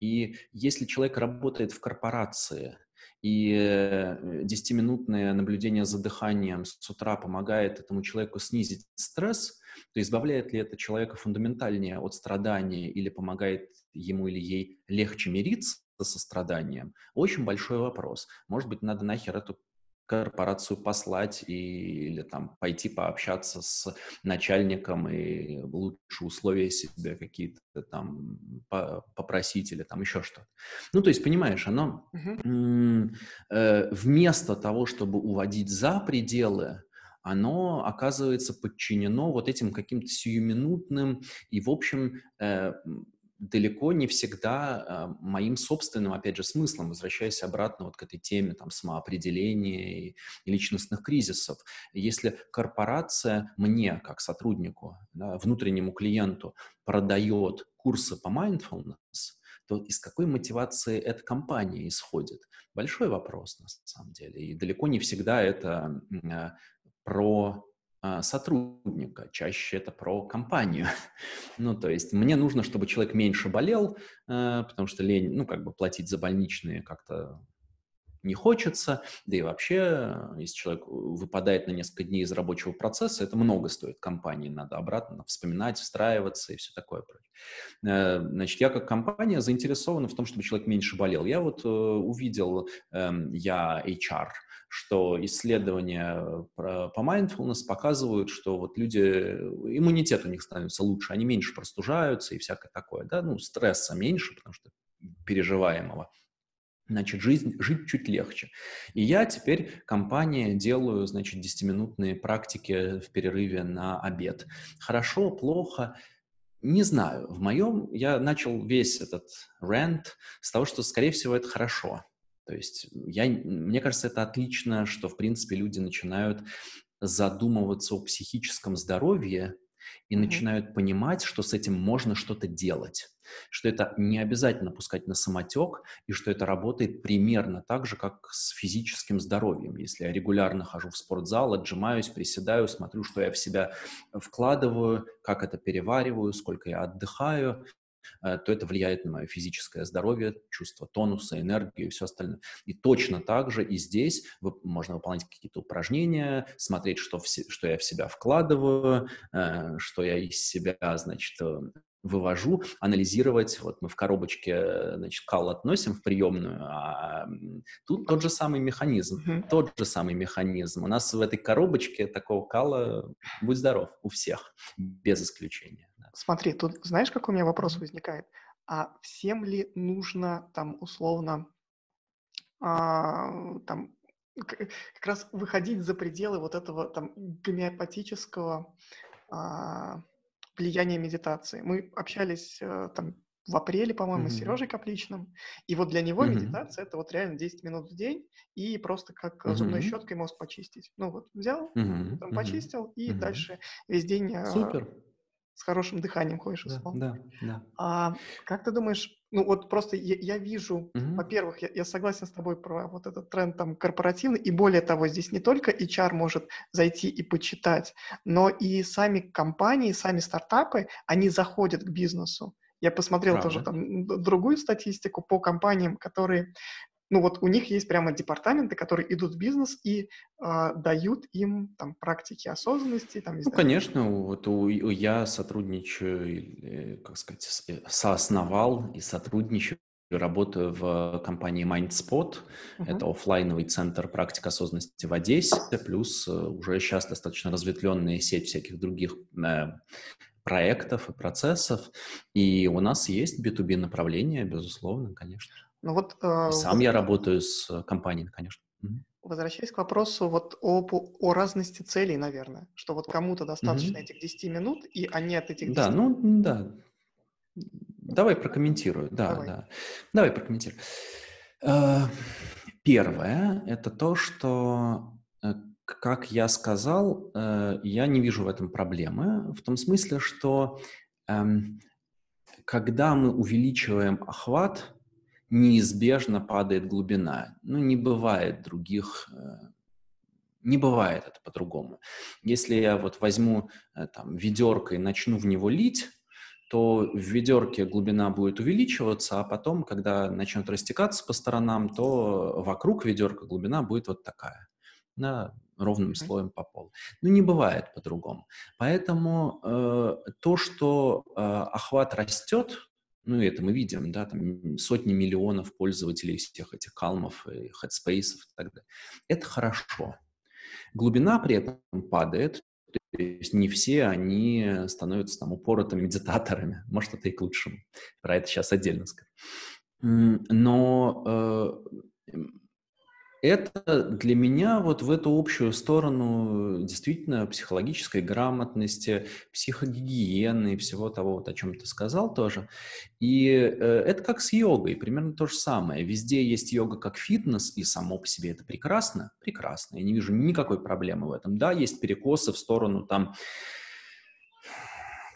И если человек работает в корпорации, и 10-минутное наблюдение за дыханием с утра помогает этому человеку снизить стресс, то избавляет ли это человека фундаментальнее от страдания или помогает ему или ей легче мириться со страданием? Очень большой вопрос. Может быть, надо нахер эту корпорацию послать и, или там пойти пообщаться с начальником и лучше условия себе какие-то там по попросить или там еще что-то. Ну, то есть, понимаешь, оно uh-huh. э, вместо того, чтобы уводить за пределы, оно оказывается подчинено вот этим каким-то сиюминутным и, в общем, э, далеко не всегда э, моим собственным, опять же, смыслом, возвращаясь обратно вот к этой теме там, самоопределения и, личностных кризисов. Если корпорация мне, как сотруднику, да, внутреннему клиенту, продает курсы по mindfulness, то из какой мотивации эта компания исходит? Большой вопрос, на самом деле. И далеко не всегда это э, про а, сотрудника, чаще это про компанию. ну, то есть мне нужно, чтобы человек меньше болел, э, потому что лень, ну, как бы платить за больничные как-то не хочется, да и вообще, если человек выпадает на несколько дней из рабочего процесса, это много стоит компании, надо обратно вспоминать, встраиваться и все такое. Э, значит, я как компания заинтересована в том, чтобы человек меньше болел. Я вот э, увидел, эм, я HR, что исследования по mindfulness показывают, что вот люди, иммунитет у них становится лучше, они меньше простужаются и всякое такое, да, ну, стресса меньше, потому что переживаемого. Значит, жизнь, жить чуть легче. И я теперь компания делаю, значит, 10-минутные практики в перерыве на обед. Хорошо, плохо, не знаю. В моем я начал весь этот рент с того, что, скорее всего, это хорошо. То есть я, мне кажется, это отлично, что, в принципе, люди начинают задумываться о психическом здоровье и mm-hmm. начинают понимать, что с этим можно что-то делать, что это не обязательно пускать на самотек, и что это работает примерно так же, как с физическим здоровьем. Если я регулярно хожу в спортзал, отжимаюсь, приседаю, смотрю, что я в себя вкладываю, как это перевариваю, сколько я отдыхаю, то это влияет на мое физическое здоровье, чувство тонуса, энергию и все остальное. И точно так же и здесь можно выполнять какие-то упражнения, смотреть, что, в, что я в себя вкладываю, э, что я из себя, значит, э, вывожу, анализировать. Вот мы в коробочке, значит, кал относим в приемную, а тут тот же самый механизм, mm-hmm. тот же самый механизм. У нас в этой коробочке такого кала, будь здоров, у всех, без исключения. Смотри, тут знаешь, какой у меня вопрос возникает? А всем ли нужно там условно а, там как раз выходить за пределы вот этого там гомеопатического а, влияния медитации. Мы общались а, там в апреле, по-моему, mm-hmm. с Сережей Капличным, и вот для него mm-hmm. медитация это вот реально 10 минут в день и просто как mm-hmm. зубной щеткой мозг почистить. Ну вот взял, mm-hmm. там, почистил и mm-hmm. дальше весь день Супер с хорошим дыханием ходишь. Да, да, да. А как ты думаешь, ну вот просто я, я вижу, угу. во-первых, я, я согласен с тобой про вот этот тренд там корпоративный, и более того, здесь не только HR может зайти и почитать, но и сами компании, сами стартапы, они заходят к бизнесу. Я посмотрел Правда. тоже там другую статистику по компаниям, которые ну вот у них есть прямо департаменты, которые идут в бизнес и э, дают им там практики осознанности. Там, ну, конечно, вот у, у, я сотрудничаю, как сказать, э, соосновал и сотрудничаю работаю в компании MindSpot. Uh-huh. Это офлайновый центр практик осознанности в Одессе, плюс э, уже сейчас достаточно разветвленная сеть всяких других э, проектов и процессов. И у нас есть B2B направление, безусловно, конечно. Ну вот, э, Сам вот, я работаю с э, компаниями, конечно. Возвращаясь к вопросу вот об, о разности целей, наверное, что вот кому-то достаточно mm-hmm. этих 10 минут, и они от этих 10 Да, ну да. Давай прокомментирую. Да, Давай. да. Давай прокомментирую. Э, первое – это то, что, как я сказал, я не вижу в этом проблемы, в том смысле, что эм, когда мы увеличиваем охват, неизбежно падает глубина. Ну, не бывает других, э, не бывает это по-другому. Если я вот возьму э, там ведерко и начну в него лить, то в ведерке глубина будет увеличиваться, а потом, когда начнет растекаться по сторонам, то вокруг ведерка глубина будет вот такая, да, ровным слоем по полу. Ну, не бывает по-другому. Поэтому э, то, что э, охват растет, ну, это мы видим, да, там сотни миллионов пользователей всех этих калмов и хедспейсов и так далее. Это хорошо. Глубина при этом падает, то есть не все они становятся там упоротыми медитаторами. Может, это и к лучшему. Про это сейчас отдельно скажу. Но э, это для меня вот в эту общую сторону действительно психологической грамотности, психогигиены и всего того, вот, о чем ты сказал тоже. И э, это как с йогой, примерно то же самое. Везде есть йога как фитнес, и само по себе это прекрасно, прекрасно. Я не вижу никакой проблемы в этом. Да, есть перекосы в сторону там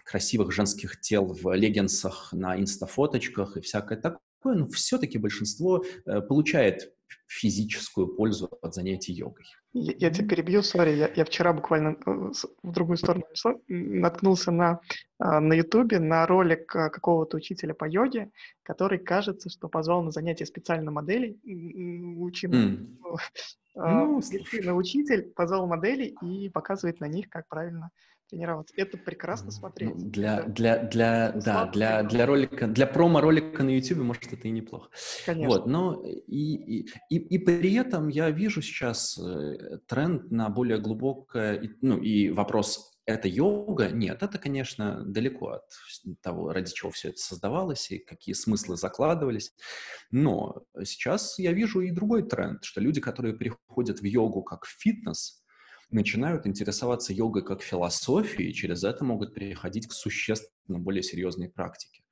красивых женских тел в леггинсах на инстафоточках и всякое такое, но все-таки большинство э, получает физическую пользу от занятий йогой. Я, я тебя перебью, сори, я, я вчера буквально э, в другую сторону наткнулся на, а, на ютубе на ролик а, какого-то учителя по йоге, который, кажется, что позвал на занятие специально моделей, учим, mm. ну, учитель позвал моделей и показывает на них, как правильно тренироваться. Это прекрасно смотреть. Ну, для, для, для, да, для, для ролика, для промо-ролика на YouTube, может, это и неплохо. Конечно. Вот, но и, и, и, и при этом я вижу сейчас э, тренд на более глубокое, ну, и вопрос, это йога? Нет, это, конечно, далеко от того, ради чего все это создавалось и какие смыслы закладывались. Но сейчас я вижу и другой тренд, что люди, которые приходят в йогу как в фитнес, начинают интересоваться йогой как философией, и через это могут переходить к существенно более серьезной практике.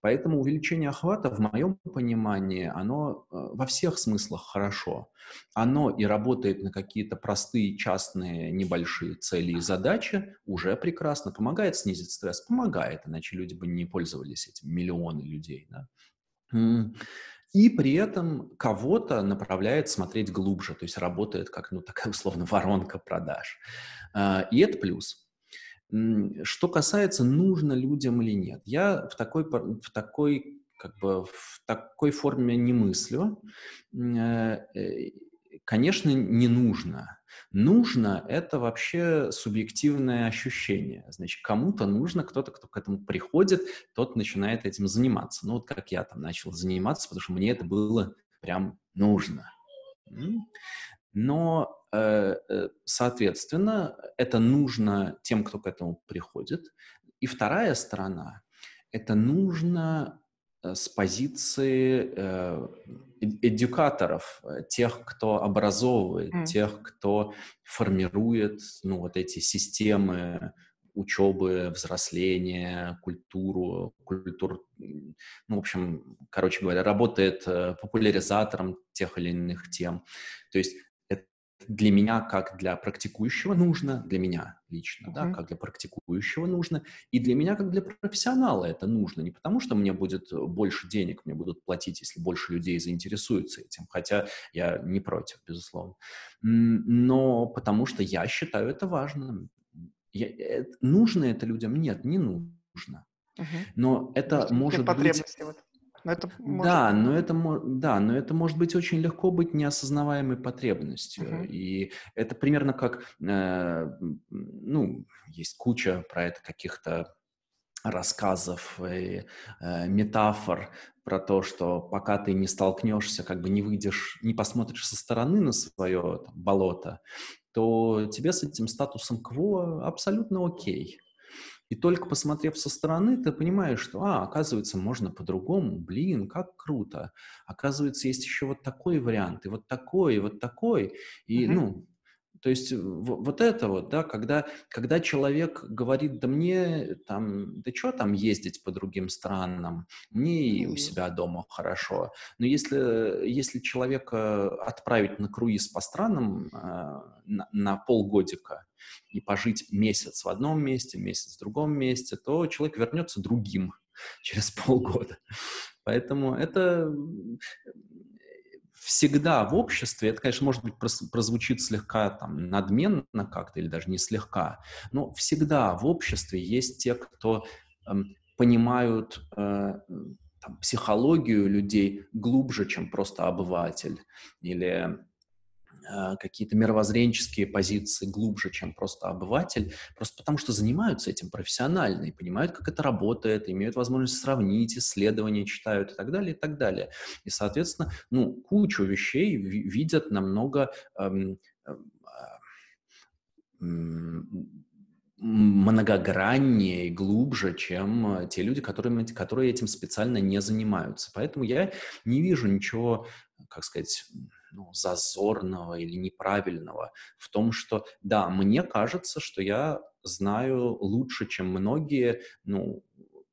Поэтому увеличение охвата, в моем понимании, оно э, во всех смыслах хорошо. Оно и работает на какие-то простые, частные, небольшие цели и задачи, уже прекрасно. Помогает снизить стресс? Помогает, иначе люди бы не пользовались этим, миллионы людей. Да? И при этом кого-то направляет смотреть глубже, то есть работает как, ну, такая условно воронка продаж. А, и это плюс. Что касается, нужно людям или нет, я в такой, в такой, как бы, в такой форме не мыслю. Конечно, не нужно. Нужно — это вообще субъективное ощущение. Значит, кому-то нужно, кто-то, кто к этому приходит, тот начинает этим заниматься. Ну, вот как я там начал заниматься, потому что мне это было прям нужно. Но, э, э, соответственно, это нужно тем, кто к этому приходит. И вторая сторона — это нужно Э, с позиции эдюкаторов, э, тех, кто образовывает, mm. тех, кто формирует ну, вот эти системы учебы, взросления, культуру, культур, ну, в общем, короче говоря, работает популяризатором тех или иных тем. То есть для меня, как для практикующего нужно, для меня лично, uh-huh. да, как для практикующего нужно, и для меня, как для профессионала это нужно. Не потому, что мне будет больше денег, мне будут платить, если больше людей заинтересуются этим, хотя я не против, безусловно, но потому что я считаю это важным. Я, это, нужно это людям? Нет, не нужно. Uh-huh. Но это может быть... Вот. Но это может... Да, но это, да, но это может быть очень легко быть неосознаваемой потребностью. Uh-huh. И это примерно как, э, ну, есть куча про это каких-то рассказов и э, метафор про то, что пока ты не столкнешься, как бы не выйдешь, не посмотришь со стороны на свое там, болото, то тебе с этим статусом кво абсолютно окей. И только посмотрев со стороны, ты понимаешь, что, а, оказывается, можно по-другому, блин, как круто. Оказывается, есть еще вот такой вариант, и вот такой, и вот такой. И, uh-huh. ну, то есть вот это вот, да, когда, когда человек говорит, да мне там, да что там ездить по другим странам, мне и у себя дома хорошо. Но если, если человека отправить на круиз по странам э, на, на полгодика и пожить месяц в одном месте, месяц в другом месте, то человек вернется другим через полгода. Поэтому это всегда в обществе, это, конечно, может быть, прозвучит слегка там надменно как-то или даже не слегка, но всегда в обществе есть те, кто э, понимают э, там, психологию людей глубже, чем просто обыватель, или какие-то мировоззренческие позиции глубже, чем просто обыватель, просто потому что занимаются этим профессионально и понимают, как это работает, имеют возможность сравнить, исследования читают и так далее, и так далее. И, соответственно, ну, кучу вещей видят намного эм, эм, многограннее и глубже, чем те люди, которые, которые этим специально не занимаются. Поэтому я не вижу ничего, как сказать, ну, зазорного или неправильного в том, что, да, мне кажется, что я знаю лучше, чем многие, ну,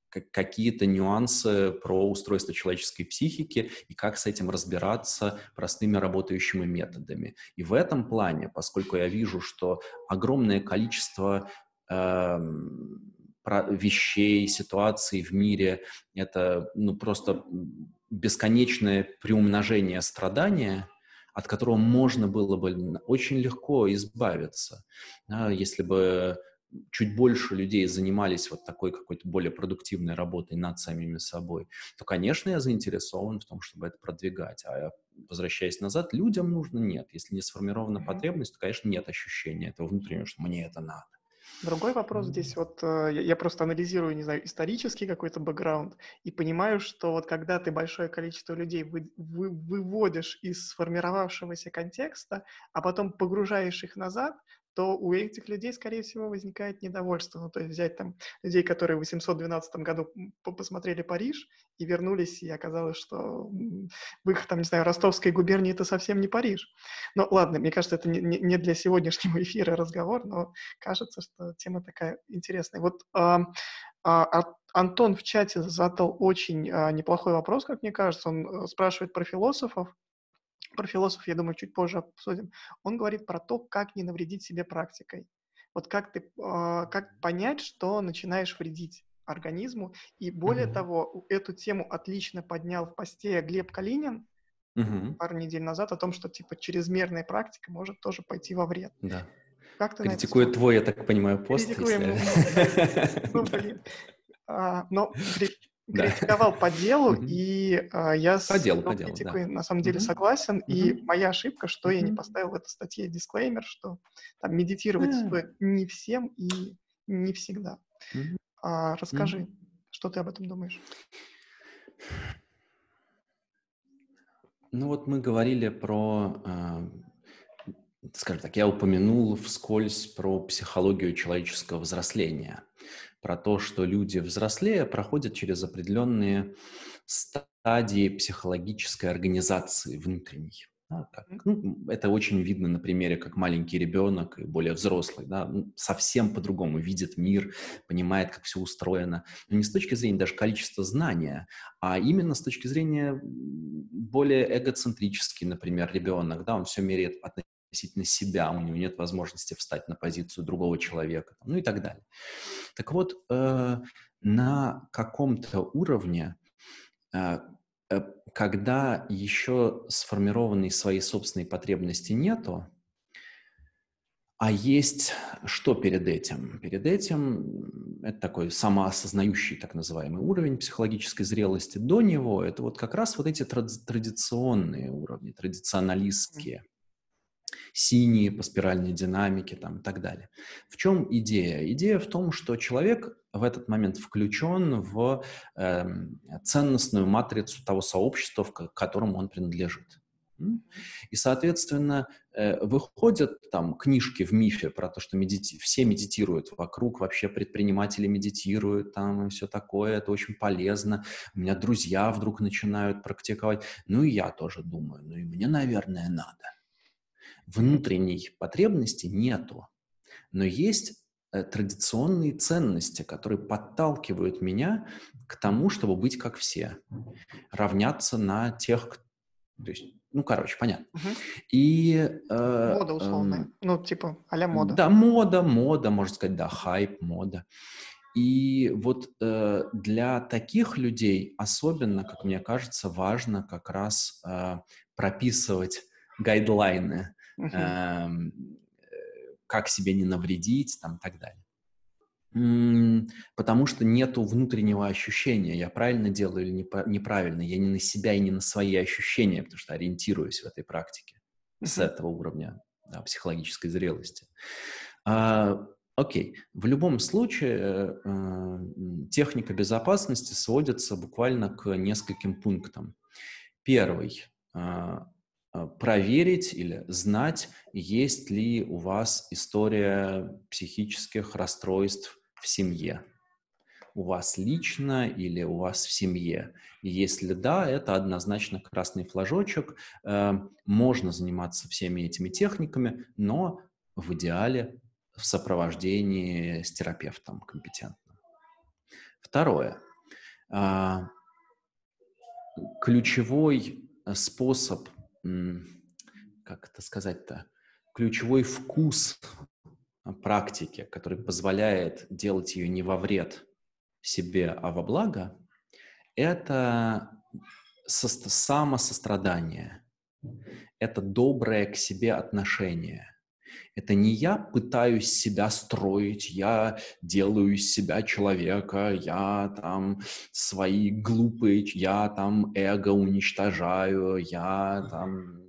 какие-то нюансы про устройство человеческой психики и как с этим разбираться простыми работающими методами. И в этом плане, поскольку я вижу, что огромное количество э, вещей, ситуаций в мире — это ну, просто бесконечное приумножение страдания — от которого можно было бы очень легко избавиться, да, если бы чуть больше людей занимались вот такой какой-то более продуктивной работой над самими собой, то, конечно, я заинтересован в том, чтобы это продвигать. А возвращаясь назад, людям нужно нет. Если не сформирована потребность, то, конечно, нет ощущения этого внутреннего, что мне это надо. Другой вопрос здесь, вот э, я просто анализирую, не знаю, исторический какой-то бэкграунд и понимаю, что вот когда ты большое количество людей вы, вы, выводишь из сформировавшегося контекста, а потом погружаешь их назад, то у этих людей, скорее всего, возникает недовольство. Ну, то есть взять там людей, которые в 812 году посмотрели Париж и вернулись, и оказалось, что в их, там, не знаю, ростовской губернии это совсем не Париж. Но ладно, мне кажется, это не, не для сегодняшнего эфира разговор, но кажется, что тема такая интересная. Вот а, а, Антон в чате задал очень а, неплохой вопрос, как мне кажется. Он э, спрашивает про философов, про философов, я думаю, чуть позже обсудим, он говорит про то, как не навредить себе практикой. Вот как ты, э, как понять, что начинаешь вредить организму. И более mm-hmm. того, эту тему отлично поднял в посте Глеб Калинин mm-hmm. пару недель назад о том, что типа чрезмерная практика может тоже пойти во вред. Да. Как ты Критикует твой, я так понимаю, пост. Критикуем. Ну, блин. А, но критиковал по делу, и а, я по с делу, по делу, критикой да. на самом деле согласен. И моя ошибка, что я не поставил в этой статье дисклеймер, что там медитировать стоит не всем и не всегда. А, расскажи, что ты об этом думаешь? Ну вот мы говорили про, э, скажем так, я упомянул вскользь про психологию человеческого взросления, про то, что люди взрослее проходят через определенные стадии психологической организации внутренней. Да, как, ну, это очень видно на примере, как маленький ребенок и более взрослый, да, ну, совсем по-другому видит мир, понимает, как все устроено. Но не с точки зрения даже количества знания, а именно с точки зрения более эгоцентрический, например, ребенок, да, он все меряет относительно себя, у него нет возможности встать на позицию другого человека, ну и так далее. Так вот, э, на каком-то уровне э, Э, когда еще сформированной своей собственной потребности нету, а есть что перед этим? Перед этим это такой самоосознающий так называемый уровень психологической зрелости. До него это вот как раз вот эти традиционные уровни, традиционалистские синие по спиральной динамике там, и так далее. В чем идея? Идея в том, что человек в этот момент включен в э, ценностную матрицу того сообщества, к которому он принадлежит. И, соответственно, э, выходят там книжки в мифе про то, что медити... все медитируют вокруг, вообще предприниматели медитируют, там и все такое, это очень полезно. У меня друзья вдруг начинают практиковать. Ну и я тоже думаю, ну и мне, наверное, надо внутренней потребности нету, но есть э, традиционные ценности, которые подталкивают меня к тому, чтобы быть как все, равняться на тех, то есть, ну, короче, понятно. Угу. И... Э, мода условная, э, ну, типа а мода. Да, мода, мода, можно сказать, да, хайп, мода. И вот э, для таких людей особенно, как мне кажется, важно как раз э, прописывать гайдлайны, как себе не навредить, там, и так далее. Потому что нету внутреннего ощущения, я правильно делаю или неправильно, я не на себя и не на свои ощущения, потому что ориентируюсь в этой практике с этого уровня да, психологической зрелости. А, окей, в любом случае э, техника безопасности сводится буквально к нескольким пунктам. Первый а, проверить или знать, есть ли у вас история психических расстройств в семье. У вас лично или у вас в семье. И если да, это однозначно красный флажочек. Э, можно заниматься всеми этими техниками, но в идеале в сопровождении с терапевтом компетентным. Второе. А, ключевой способ как это сказать-то, ключевой вкус практики, который позволяет делать ее не во вред себе, а во благо, это самосострадание, это доброе к себе отношение. Это не я пытаюсь себя строить, я делаю из себя человека, я там свои глупые, я там эго уничтожаю, я там...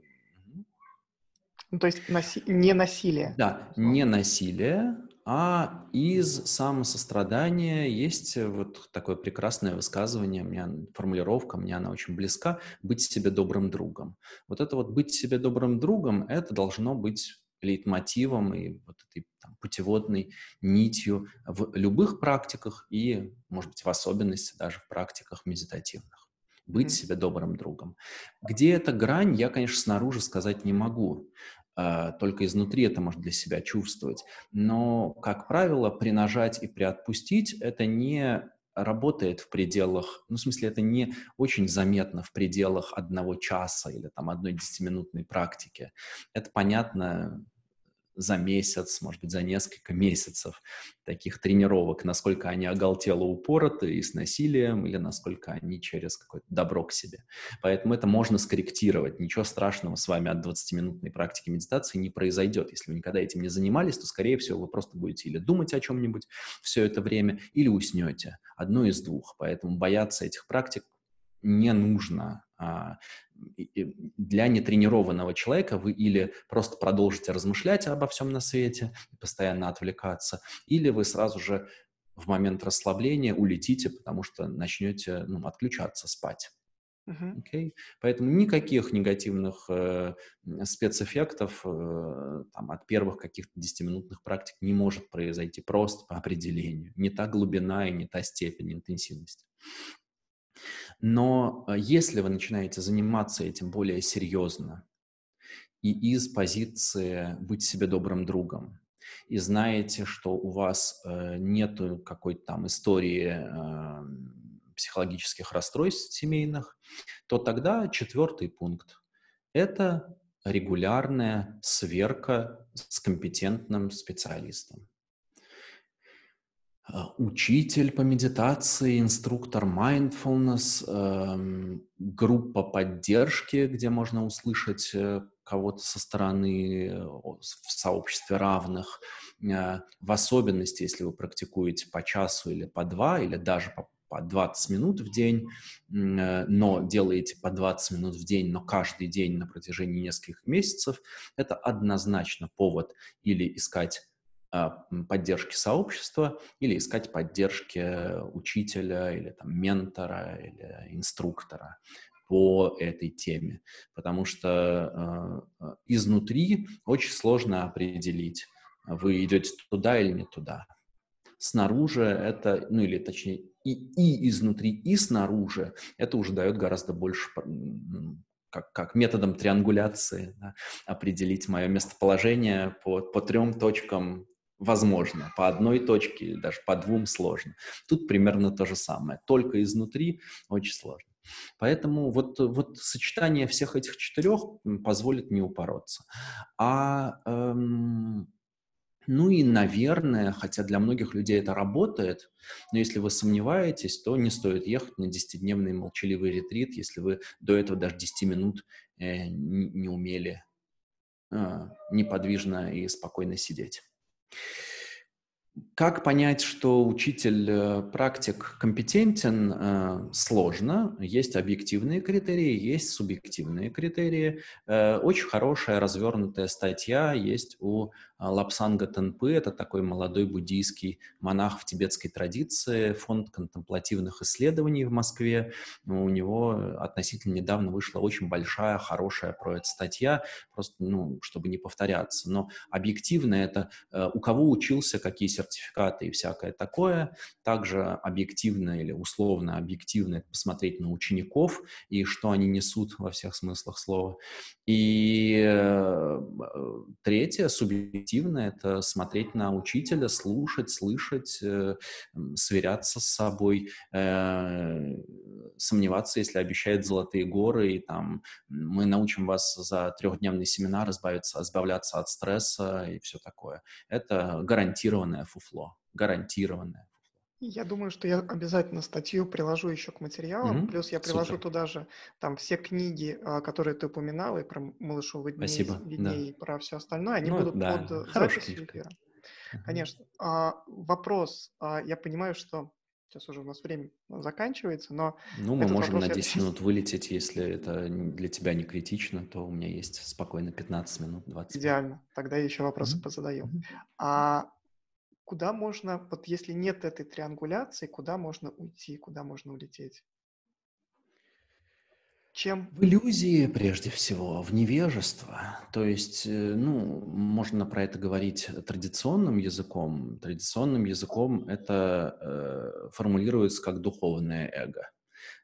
Ну, то есть наси... не насилие. Да, не насилие, а из самосострадания есть вот такое прекрасное высказывание, у меня формулировка, мне она очень близка, быть себе добрым другом. Вот это вот быть себе добрым другом, это должно быть лейтмотивом и вот этой там, путеводной нитью в любых практиках и, может быть, в особенности даже в практиках медитативных. Быть mm-hmm. себе добрым другом. Где эта грань, я, конечно, снаружи сказать не могу. Uh, только изнутри это может для себя чувствовать. Но, как правило, принажать и приотпустить — это не работает в пределах, ну, в смысле, это не очень заметно в пределах одного часа или там одной десятиминутной практики. Это понятно за месяц, может быть, за несколько месяцев таких тренировок, насколько они оголтело упороты и с насилием, или насколько они через какое-то добро к себе. Поэтому это можно скорректировать. Ничего страшного с вами от 20-минутной практики медитации не произойдет. Если вы никогда этим не занимались, то, скорее всего, вы просто будете или думать о чем-нибудь все это время, или уснете. Одно из двух. Поэтому бояться этих практик не нужно. А, для нетренированного человека вы или просто продолжите размышлять обо всем на свете, постоянно отвлекаться, или вы сразу же в момент расслабления улетите, потому что начнете ну, отключаться, спать. Uh-huh. Okay? Поэтому никаких негативных э, спецэффектов э, там, от первых каких-то 10-минутных практик не может произойти просто по определению. Не та глубина и не та степень интенсивности. Но э, если вы начинаете заниматься этим более серьезно и из позиции быть себе добрым другом, и знаете, что у вас э, нет какой-то там истории э, психологических расстройств семейных, то тогда четвертый пункт – это регулярная сверка с компетентным специалистом. А, учитель по медитации, инструктор mindfulness, эм, группа поддержки, где можно услышать э, кого-то со стороны э, в сообществе равных, э, в особенности, если вы практикуете по часу или по два, или даже по, по 20 минут в день, но делаете по 20 минут в день, но каждый день на протяжении нескольких месяцев, это однозначно повод или искать поддержки сообщества или искать поддержки учителя или там, ментора или инструктора по этой теме, потому что э, изнутри очень сложно определить, вы идете туда или не туда. Снаружи это, ну или точнее и, и изнутри, и снаружи это уже дает гораздо больше как, как методом триангуляции да, определить мое местоположение по, по трем точкам возможно, по одной точке или даже по двум сложно. Тут примерно то же самое, только изнутри очень сложно. Поэтому вот, вот сочетание всех этих четырех позволит не упороться. А эм, ну и, наверное, хотя для многих людей это работает, но если вы сомневаетесь, то не стоит ехать на 10-дневный молчаливый ретрит, если вы до этого даже 10 минут э, не, умели э, неподвижно и спокойно сидеть. Как понять, что учитель э, компетентен, э, сложно. Есть объективные критерии, есть субъективные критерии. Э, очень хорошая развернутая статья есть у Лапсанга Тенпы – это такой молодой буддийский монах в тибетской традиции, фонд контемплативных исследований в Москве. У него относительно недавно вышла очень большая, хорошая про это статья, просто, ну, чтобы не повторяться. Но объективно это э, у кого учился, какие сертификаты и всякое такое. Также объективно или условно объективно это посмотреть на учеников и что они несут во всех смыслах слова. И э, третье, субъективно, это смотреть на учителя, слушать, слышать, э, сверяться с собой, э, сомневаться, если обещает золотые горы, и там мы научим вас за трехдневный семинар избавиться, избавляться от стресса и все такое. Это гарантированное фуфло, гарантированное. Я думаю, что я обязательно статью приложу еще к материалам. Mm-hmm. Плюс я приложу Супер. туда же там все книги, а, которые ты упоминал, и про малышу видней, Спасибо. видней, да. и про все остальное. Они ну, будут да. под записью эфира. Mm-hmm. Конечно. А, вопрос. А, я понимаю, что сейчас уже у нас время заканчивается, но... Ну, мы можем на 10 я... минут вылететь, если это для тебя не критично, то у меня есть спокойно 15 минут, 20 Идеально. Тогда я еще вопросы mm-hmm. позадаю. Mm-hmm. А куда можно, вот если нет этой триангуляции, куда можно уйти, куда можно улететь? Чем? В иллюзии, прежде всего, в невежество. То есть, э, ну, можно про это говорить традиционным языком. Традиционным языком это э, формулируется как духовное эго.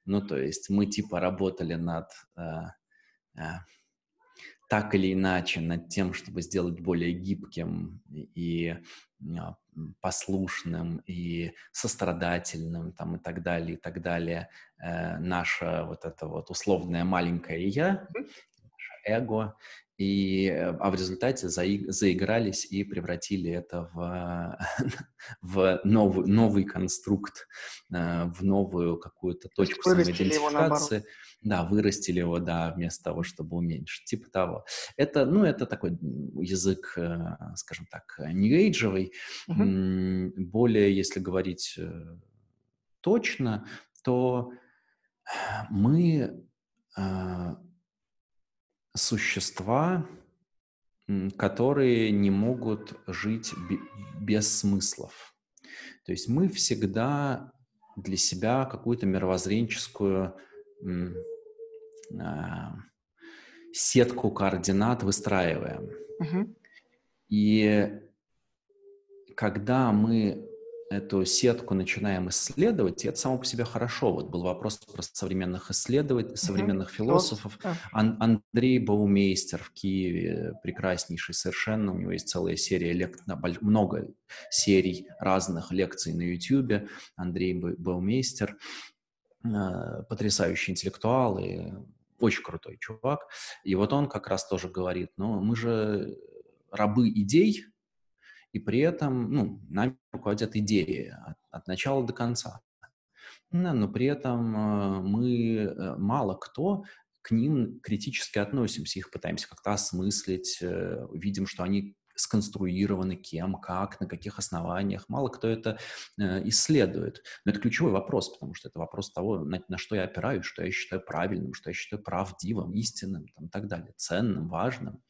Ну, то есть мы типа работали над э, э, так или иначе над тем, чтобы сделать более гибким и а, послушным и сострадательным там и так далее, и так далее, э, наше вот это вот условное маленькое «я», эго, и, э, а в результате заигрались и превратили это в, в новый, новый конструкт, э, в новую какую-то точку самоидентификации. Да, вырастили его, да, вместо того, чтобы уменьшить. Типа того. Это, ну, это такой язык, э, скажем так, нью-эйджевый. Угу. Более, если говорить точно, то мы существа, которые не могут жить без смыслов. То есть мы всегда для себя какую-то мировоззренческую а, сетку координат выстраиваем. Uh-huh. И когда мы эту сетку начинаем исследовать, и это само по себе хорошо. Вот был вопрос про современных исследователей, современных mm-hmm. философов. Ан- Андрей Баумейстер в Киеве, прекраснейший совершенно, у него есть целая серия, лек... много серий разных лекций на YouTube. Андрей Баумейстер, э, потрясающий интеллектуал и очень крутой чувак. И вот он как раз тоже говорит, ну, мы же рабы идей, и при этом ну, нами руководят идеи от, от начала до конца. Но при этом э, мы э, мало кто к ним критически относимся, их пытаемся как-то осмыслить, э, видим, что они сконструированы кем, как, на каких основаниях. Мало кто это исследует. Но это ключевой вопрос, потому что это вопрос того, на, на что я опираюсь, что я считаю правильным, что я считаю правдивым, истинным там, и так далее, ценным, важным.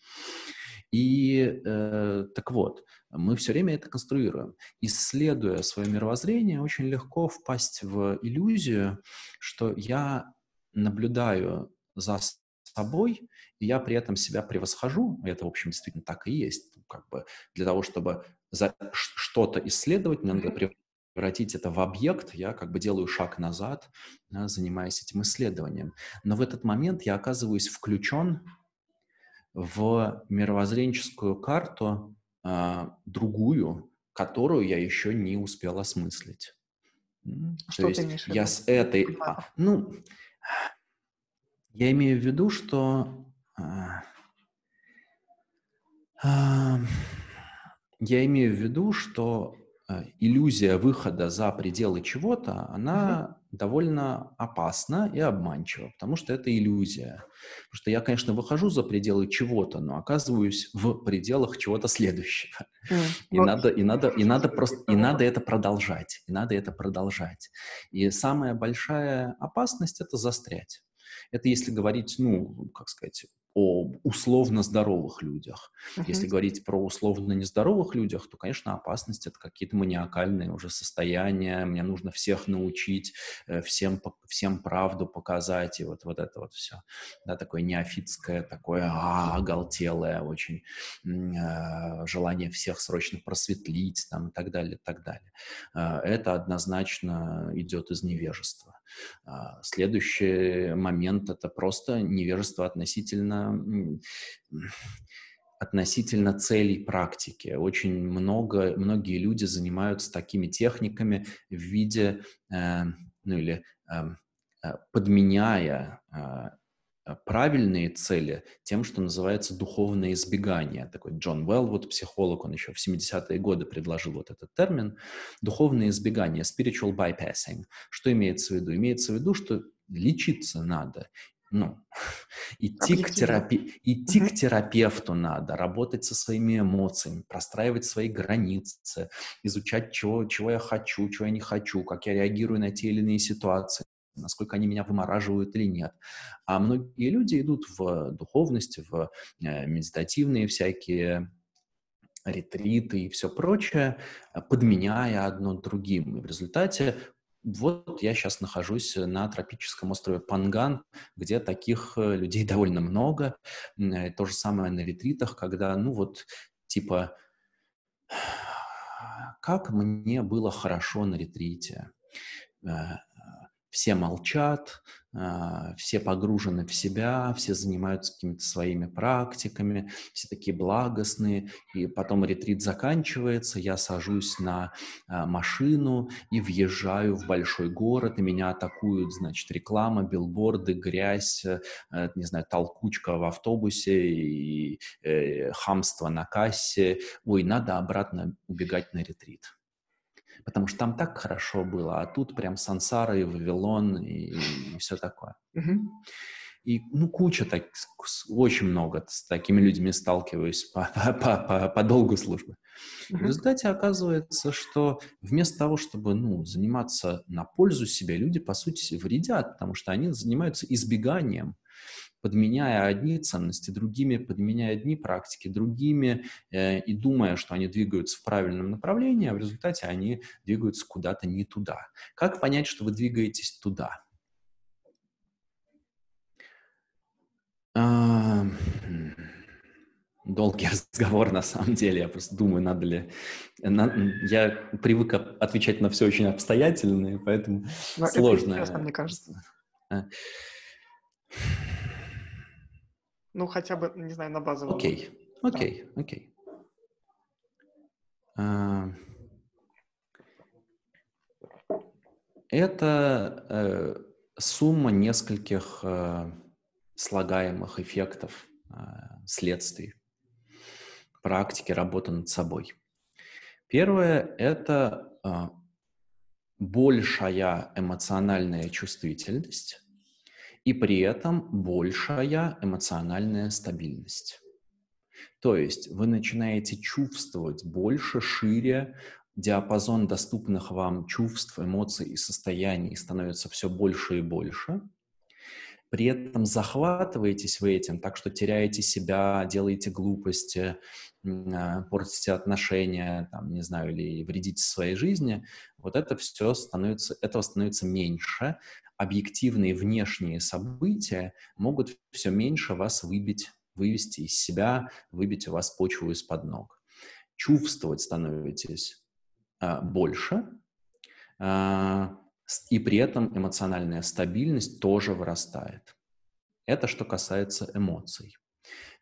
И э, так вот, мы все время это конструируем. Исследуя свое мировоззрение, очень легко впасть в иллюзию, что я наблюдаю за собой, и я при этом себя превосхожу. Это, в общем, действительно так и есть. Как бы для того, чтобы за что-то исследовать, мне надо превратить это в объект, я как бы делаю шаг назад, занимаясь этим исследованием. Но в этот момент я оказываюсь включен в мировоззренческую карту а, другую, которую я еще не успел осмыслить. Что То есть я с этой... А, ну, я имею в виду, что... А, а, я имею в виду, что а, иллюзия выхода за пределы чего-то, она угу. довольно опасна и обманчива, потому что это иллюзия. Потому что я, конечно, выхожу за пределы чего-то, но оказываюсь в пределах чего-то следующего. Mm. И, надо, и, надо, и, надо просто, и надо это продолжать. И надо это продолжать. И самая большая опасность – это застрять. Это если говорить, ну, как сказать, о условно здоровых людях. Uh-huh. Если говорить про условно нездоровых людях, то, конечно, опасность это какие-то маниакальные уже состояния. Мне нужно всех научить, э, всем, всем правду показать, и вот, вот это вот все. Да, такое неофитское, такое а, оголтелое очень э, желание всех срочно просветлить там, и так далее, и так далее. Э, это однозначно идет из невежества. А, следующий момент – это просто невежество относительно относительно целей практики. Очень много, многие люди занимаются такими техниками в виде, э, ну или эм, э, подменяя э, правильные цели тем, что называется духовное избегание. Такой Джон Уэлл, вот психолог, он еще в 70-е годы предложил вот этот термин. Духовное избегание, spiritual bypassing. Что имеется в виду? Имеется в виду, что лечиться надо, ну, идти, к, терапи... идти к терапевту надо, работать со своими эмоциями, простраивать свои границы, изучать, чего, чего я хочу, чего я не хочу, как я реагирую на те или иные ситуации насколько они меня вымораживают или нет. А многие люди идут в духовность, в э, медитативные всякие ретриты и все прочее, подменяя одно другим. И в результате вот я сейчас нахожусь на тропическом острове Панган, где таких э, людей довольно много. Э, то же самое на ретритах, когда, ну вот, типа, как мне было хорошо на ретрите все молчат, а, все погружены в себя, все занимаются какими-то своими практиками, все такие благостные, и потом ретрит заканчивается, я сажусь на а, машину и въезжаю в большой город, и меня атакуют, значит, реклама, билборды, грязь, э, не знаю, толкучка в автобусе и э, хамство на кассе. Ой, надо обратно убегать на ретрит потому что там так хорошо было, а тут прям Сансара и Вавилон и, и все такое. И, ну, куча, так, очень много с такими людьми сталкиваюсь по, по, по, по долгу службы. В результате оказывается, что вместо того, чтобы, ну, заниматься на пользу себе, люди, по сути, вредят, потому что они занимаются избеганием подменяя одни ценности другими, подменяя одни практики другими э, и думая, что они двигаются в правильном направлении, а в результате они двигаются куда-то не туда. Как понять, что вы двигаетесь туда? А, долгий разговор, на самом деле. Я просто думаю, надо ли... Я привык отвечать на все очень обстоятельно, поэтому Но сложно. Это интересно, мне кажется. Ну, хотя бы, не знаю, на базовом. Окей, окей, окей. А, это э, сумма нескольких э, слагаемых эффектов, э, следствий, практики работы над собой. Первое – это большая эмоциональная чувствительность, и при этом большая эмоциональная стабильность. То есть вы начинаете чувствовать больше, шире, диапазон доступных вам чувств, эмоций и состояний становится все больше и больше. При этом захватываетесь вы этим, так что теряете себя, делаете глупости, а, портите отношения, там, не знаю, или вредите своей жизни, вот это все становится, этого становится меньше, объективные внешние события могут все меньше вас выбить, вывести из себя, выбить у вас почву из-под ног. Чувствовать становитесь а, больше, а, и при этом эмоциональная стабильность тоже вырастает. Это что касается эмоций.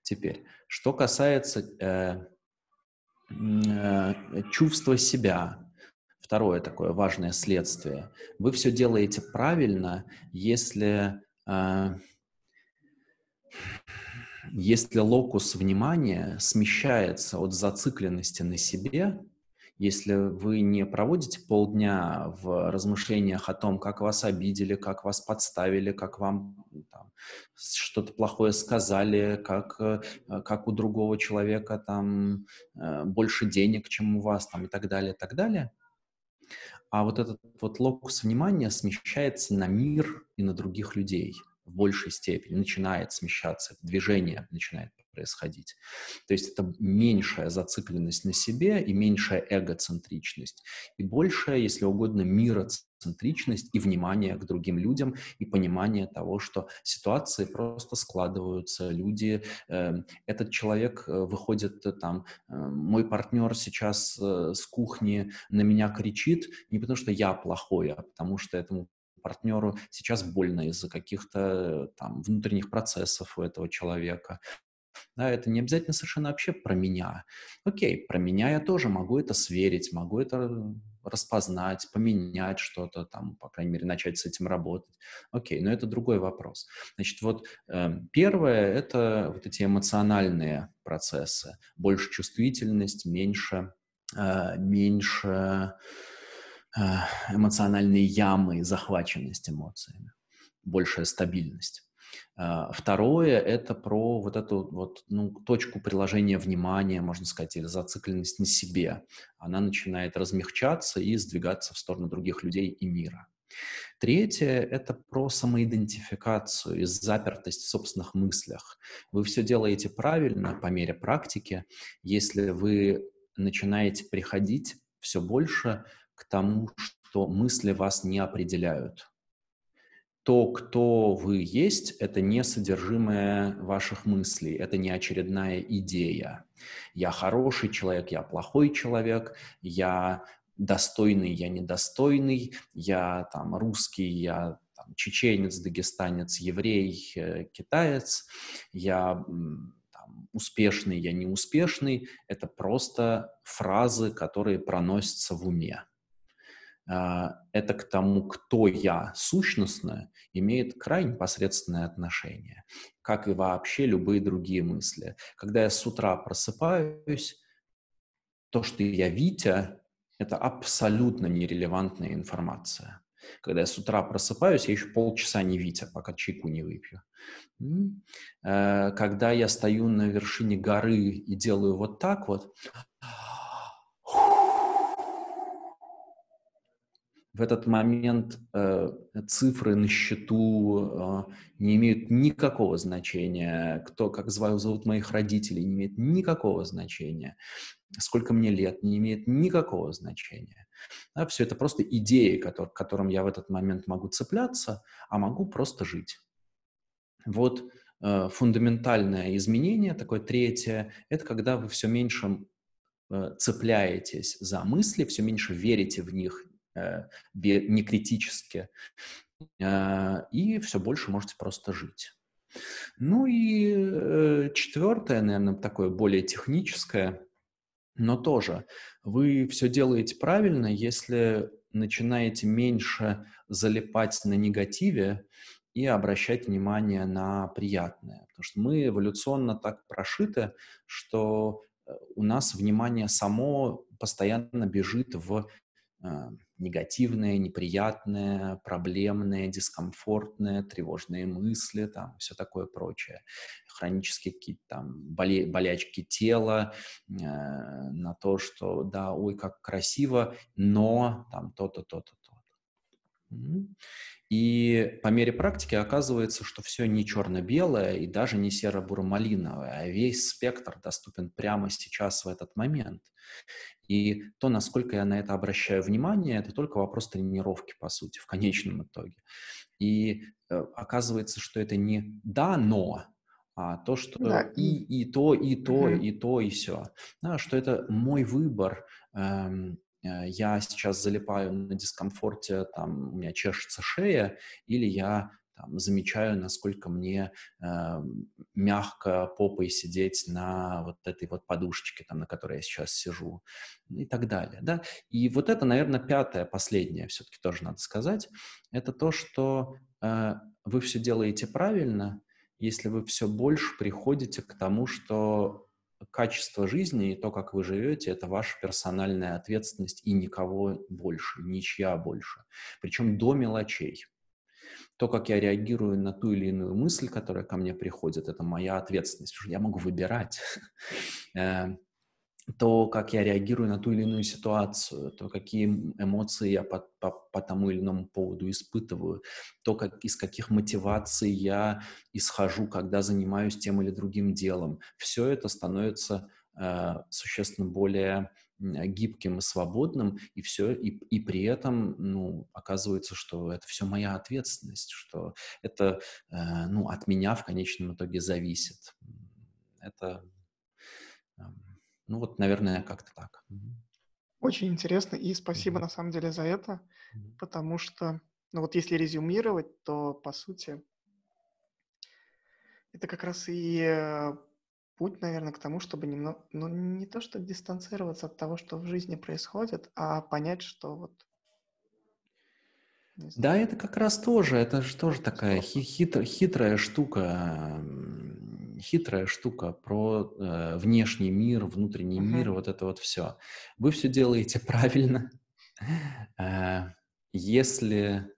Теперь, что касается э, э, чувства себя, Второе такое важное следствие. Вы все делаете правильно, если, э, если локус внимания смещается от зацикленности на себе, если вы не проводите полдня в размышлениях о том, как вас обидели, как вас подставили, как вам что-то плохое сказали, как, э, как у другого человека там э, больше денег, чем у вас там и так далее, и так далее – а вот этот вот локус внимания смещается на мир и на других людей в большей степени, начинает смещаться, движение начинает происходить. То есть это меньшая зацикленность на себе и меньшая эгоцентричность, и большая, если угодно, мироцентричность и внимание к другим людям, и понимание того, что ситуации просто складываются, люди, э, этот человек э, выходит э, там, э, мой партнер сейчас э, с кухни на меня кричит, не потому что я плохой, а потому что этому партнеру сейчас больно из-за каких-то э, там внутренних процессов у этого человека. Да, это не обязательно совершенно вообще про меня. Окей, про меня я тоже могу это сверить, могу это распознать, поменять что-то там, по крайней мере, начать с этим работать. Окей, но это другой вопрос. Значит, вот э, первое — это вот эти эмоциональные процессы. Больше чувствительность, меньше, э, меньше э, эмоциональные ямы, захваченность эмоциями, большая стабильность. А, второе – это про вот эту вот, ну, точку приложения внимания, можно сказать, или зацикленность на себе. Она начинает размягчаться и сдвигаться в сторону других людей и мира. Третье – это про самоидентификацию и запертость в собственных мыслях. Вы все делаете правильно по мере практики, если вы начинаете приходить все больше к тому, что мысли вас не определяют то, кто вы есть, это не содержимое ваших мыслей, это не очередная идея. Я хороший человек, я плохой человек, я достойный, я недостойный, я там русский, я там, чеченец, дагестанец, еврей, э, китаец, я там, успешный, я неуспешный. Это просто фразы, которые проносятся в уме. А, это к тому, кто я сущностно, имеет крайне непосредственное отношение, как и вообще любые другие мысли. Когда я с утра просыпаюсь, то, что я Витя, это абсолютно нерелевантная информация. Когда я с утра просыпаюсь, я еще полчаса не Витя, пока чайку не выпью. Э, когда я стою на вершине горы и делаю вот так вот, в этот момент э, цифры на счету э, не имеют никакого значения. Кто, как зовут моих родителей, не имеет никакого значения. Сколько мне лет, не имеет никакого значения. Да, все это просто идеи, который, к которым я в этот момент могу цепляться, а могу просто жить. Вот э, фундаментальное изменение, такое третье, это когда вы все меньше э, цепляетесь за мысли, все меньше верите в них, не критически, э, и все больше можете просто жить. Ну и э, четвертое, наверное, такое более техническое, но тоже вы все делаете правильно, если начинаете меньше залипать на негативе и обращать внимание на приятное. Потому что мы эволюционно так прошиты, что у нас внимание само постоянно бежит в негативное, неприятное, проблемное, дискомфортное, тревожные мысли, там, все такое прочее. Хронические какие-то там боле болячки тела, э, на то, что, да, ой, как красиво, но там то-то, то-то, то-то. И по мере практики оказывается, что все не черно-белое и даже не серо-буро-малиновое, а весь спектр доступен прямо сейчас в этот момент. И то, насколько я на это обращаю внимание, это только вопрос тренировки, по сути, в конечном итоге. И э, оказывается, что это не «да, но», а то, что да. и, и то, и то, угу. и то, и все. Да, что это мой выбор. Эм, я сейчас залипаю на дискомфорте, там у меня чешется шея, или я там, замечаю, насколько мне э, мягко попой сидеть на вот этой вот подушечке, там, на которой я сейчас сижу, и так далее. Да? И вот это, наверное, пятое, последнее, все-таки тоже надо сказать, это то, что э, вы все делаете правильно, если вы все больше приходите к тому, что качество жизни и то, как вы живете, это ваша персональная ответственность и никого больше, ничья больше. Причем до мелочей то, как я реагирую на ту или иную мысль, которая ко мне приходит, это моя ответственность, я могу выбирать. То, как я реагирую на ту или иную ситуацию, то, какие эмоции я по, по, по тому или иному поводу испытываю, то, как, из каких мотиваций я исхожу, когда занимаюсь тем или другим делом, все это становится э, существенно более гибким и свободным, и все, и, и при этом, ну, оказывается, что это все моя ответственность, что это, э, ну, от меня в конечном итоге зависит. Это, э, ну, вот, наверное, как-то так. Очень интересно, и спасибо mm-hmm. на самом деле за это, mm-hmm. потому что, ну, вот если резюмировать, то, по сути, это как раз и э, путь, наверное, к тому, чтобы немного, ну, не то, что дистанцироваться от того, что в жизни происходит, а понять, что вот... Да, это как раз тоже, это же тоже такая хитр, хитрая штука, хитрая штука про э, внешний мир, внутренний uh-huh. мир, вот это вот все. Вы все делаете правильно. Э, если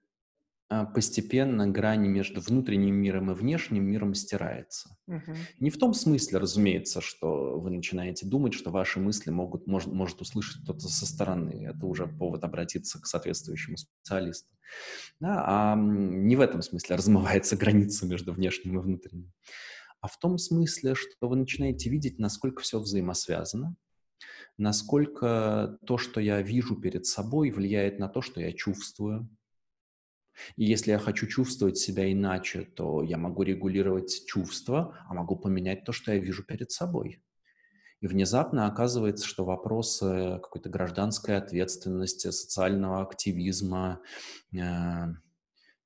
а, постепенно грани между внутренним миром и внешним миром стирается. Uh-huh. Не в том смысле, разумеется, что вы начинаете думать, что ваши мысли могут, может, может услышать кто-то со стороны. Это уже повод обратиться к соответствующему специалисту. Да, а не в этом смысле размывается граница между внешним и внутренним. А в том смысле, что вы начинаете видеть, насколько все взаимосвязано, насколько то, что я вижу перед собой, влияет на то, что я чувствую, и если я хочу чувствовать себя иначе, то я могу регулировать чувства, а могу поменять то, что я вижу перед собой. И внезапно оказывается, что вопросы какой-то гражданской ответственности, социального активизма э,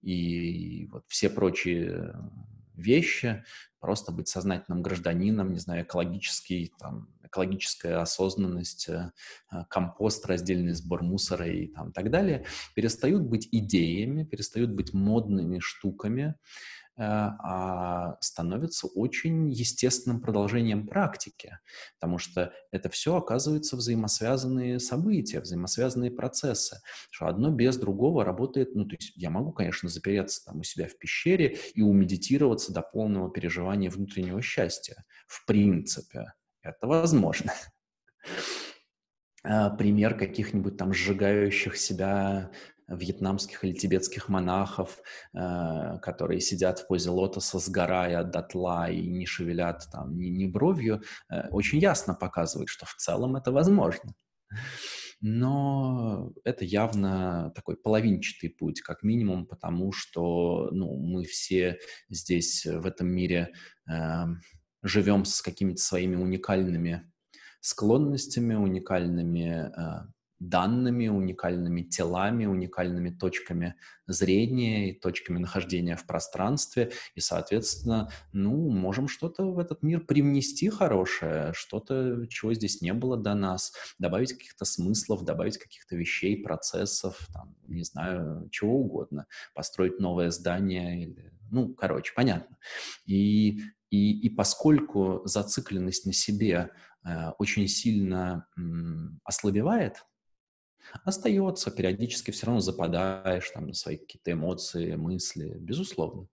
и вот все прочие вещи, просто быть сознательным гражданином, не знаю, экологический, там, экологическая осознанность, э, компост, раздельный сбор мусора и там, так далее, перестают быть идеями, перестают быть модными штуками, Э, а становится очень естественным продолжением практики, потому что это все оказывается взаимосвязанные события, взаимосвязанные процессы, что одно без другого работает, ну, то есть я могу, конечно, запереться там у себя в пещере и умедитироваться до полного переживания внутреннего счастья, в принципе, это возможно. А, пример каких-нибудь там сжигающих себя вьетнамских или тибетских монахов, э, которые сидят в позе лотоса, сгорая дотла и не шевелят там ни, ни бровью, э, очень ясно показывает, что в целом это возможно. Но это явно такой половинчатый путь, как минимум, потому что ну, мы все здесь, в этом мире, э, живем с какими-то своими уникальными склонностями, уникальными э, данными, уникальными телами, уникальными точками зрения и точками нахождения в пространстве, и, соответственно, ну, можем что-то в этот мир привнести хорошее, что-то, чего здесь не было до нас, добавить каких-то смыслов, добавить каких-то вещей, процессов, там, не знаю, чего угодно, построить новое здание или, ну, короче, понятно. И, и, и поскольку зацикленность на себе э, очень сильно ослабевает, остается, периодически все равно западаешь там на свои какие-то эмоции, мысли, безусловно,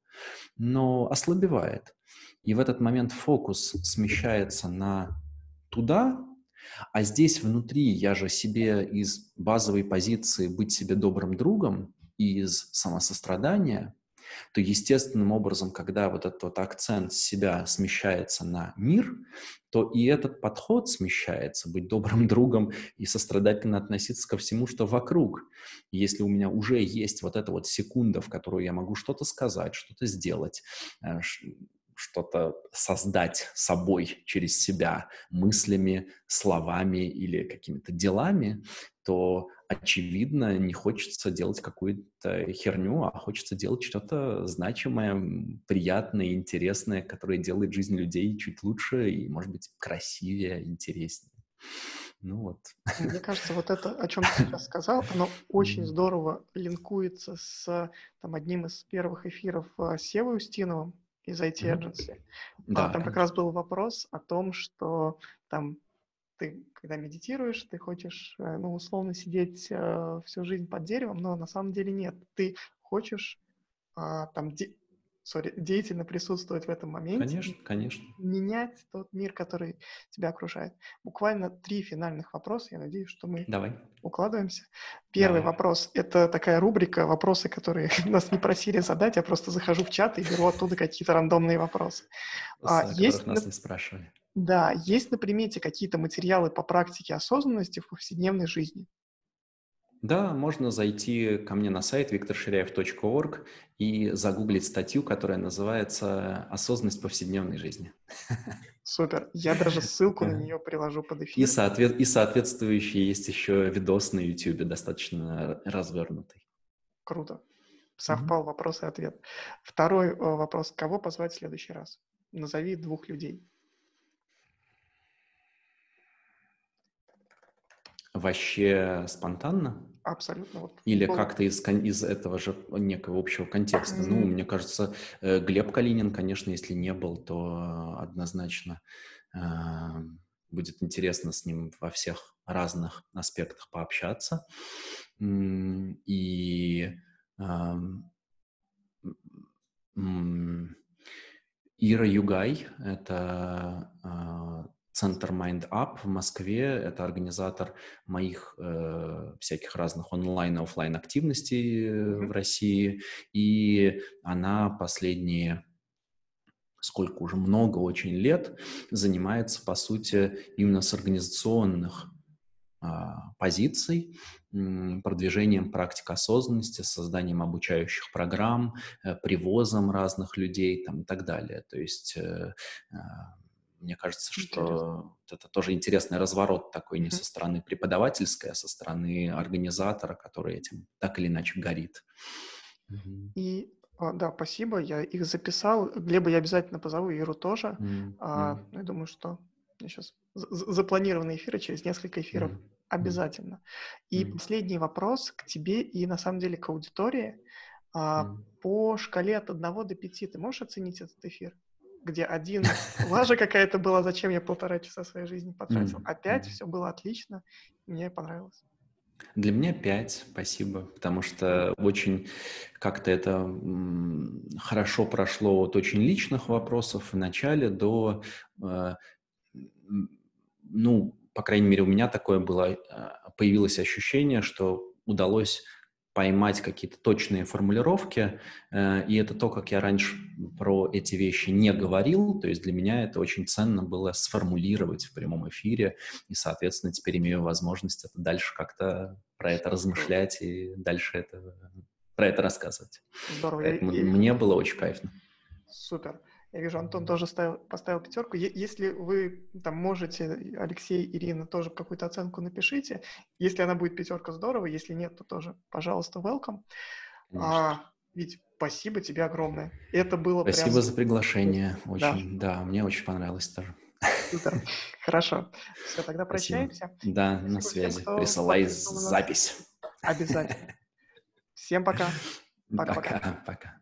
но ослабевает. И в этот момент фокус смещается на туда, а здесь внутри я же себе из базовой позиции быть себе добрым другом, из самосострадания то естественным образом, когда вот этот вот акцент себя смещается на мир, то и этот подход смещается, быть добрым другом и сострадательно относиться ко всему, что вокруг. Если у меня уже есть вот эта вот секунда, в которую я могу что-то сказать, что-то сделать, э, что-то создать собой через себя мыслями, словами или какими-то делами, то, очевидно, не хочется делать какую-то херню, а хочется делать что-то значимое, приятное, интересное, которое делает жизнь людей чуть лучше и, может быть, красивее, интереснее. Ну вот. Мне кажется, вот это, о чем ты сейчас сказал, оно очень здорово линкуется с там, одним из первых эфиров а, с Севой Устиновым, из IT Agency. Да, там как раз был вопрос о том, что там ты, когда медитируешь, ты хочешь, э, ну, условно сидеть э, всю жизнь под деревом, но на самом деле нет. Ты хочешь э, там де- sorry, деятельно присутствовать в этом моменте. Конечно, конечно. Менять тот мир, который тебя окружает. Буквально три финальных вопроса. Я надеюсь, что мы Давай. укладываемся. Первый Давай. вопрос. Это такая рубрика «Вопросы, которые нас не просили задать». Я просто захожу в чат и беру оттуда какие-то рандомные вопросы. А, есть нас не спрашивали. Да, есть на примете какие-то материалы по практике осознанности в повседневной жизни? Да, можно зайти ко мне на сайт викторширяев.орг и загуглить статью, которая называется «Осознанность повседневной жизни». Супер. Я даже ссылку на нее приложу под эфир. И, соответ... и соответствующий есть еще видос на YouTube, достаточно развернутый. Круто. Совпал mm-hmm. вопрос и ответ. Второй э, вопрос. Кого позвать в следующий раз? Назови двух людей. вообще спонтанно? Абсолютно. Вот. Или был... как-то из, из этого же некого общего контекста? Ну, мне кажется, э, Глеб Калинин, конечно, если не был, то однозначно э, будет интересно с ним во всех разных аспектах пообщаться. И э, Ира Югай — это э, Центр Mind Up в Москве. Это организатор моих э, всяких разных онлайн и офлайн активностей mm-hmm. в России. И она последние сколько уже много очень лет занимается, по сути, именно с организационных а, позиций, продвижением практик осознанности, созданием обучающих программ, э, привозом разных людей там, и так далее. То есть э, а, мне кажется, что Интересно. это тоже интересный разворот такой не со стороны преподавательской, а со стороны организатора, который этим так или иначе горит. И а, да, спасибо, я их записал. Глеба я обязательно позову, Иру тоже. Mm-hmm. А, я думаю, что сейчас запланированные эфиры через несколько эфиров mm-hmm. обязательно. И mm-hmm. последний вопрос к тебе и на самом деле к аудитории. А, mm-hmm. По шкале от 1 до 5 ты можешь оценить этот эфир? Где один лажа какая-то была, зачем я полтора часа своей жизни потратил, а пять все было отлично, мне понравилось. Для меня пять, спасибо, потому что очень как-то это хорошо прошло от очень личных вопросов в начале до, э, ну, по крайней мере, у меня такое было, э, появилось ощущение, что удалось поймать какие-то точные формулировки, э, и это то, как я раньше про эти вещи не говорил, то есть для меня это очень ценно было сформулировать в прямом эфире, и, соответственно, теперь имею возможность это дальше как-то про это размышлять и дальше это, про это рассказывать. Здорово. Поэтому и, мне было очень кайфно. Супер. Я вижу, Антон тоже ставил, поставил пятерку. Если вы там можете, Алексей, Ирина, тоже какую-то оценку напишите. Если она будет пятерка, здорово. Если нет, то тоже, пожалуйста, welcome. А, ведь спасибо тебе огромное. Это было Спасибо прям... за приглашение. Очень, да. да, мне очень понравилось тоже. Супер. Хорошо. Все, тогда прощаемся. Спасибо. Да, Спасибо на связи. Всем, Присылай запись. Обязательно. Всем пока. Пока-пока. Пока.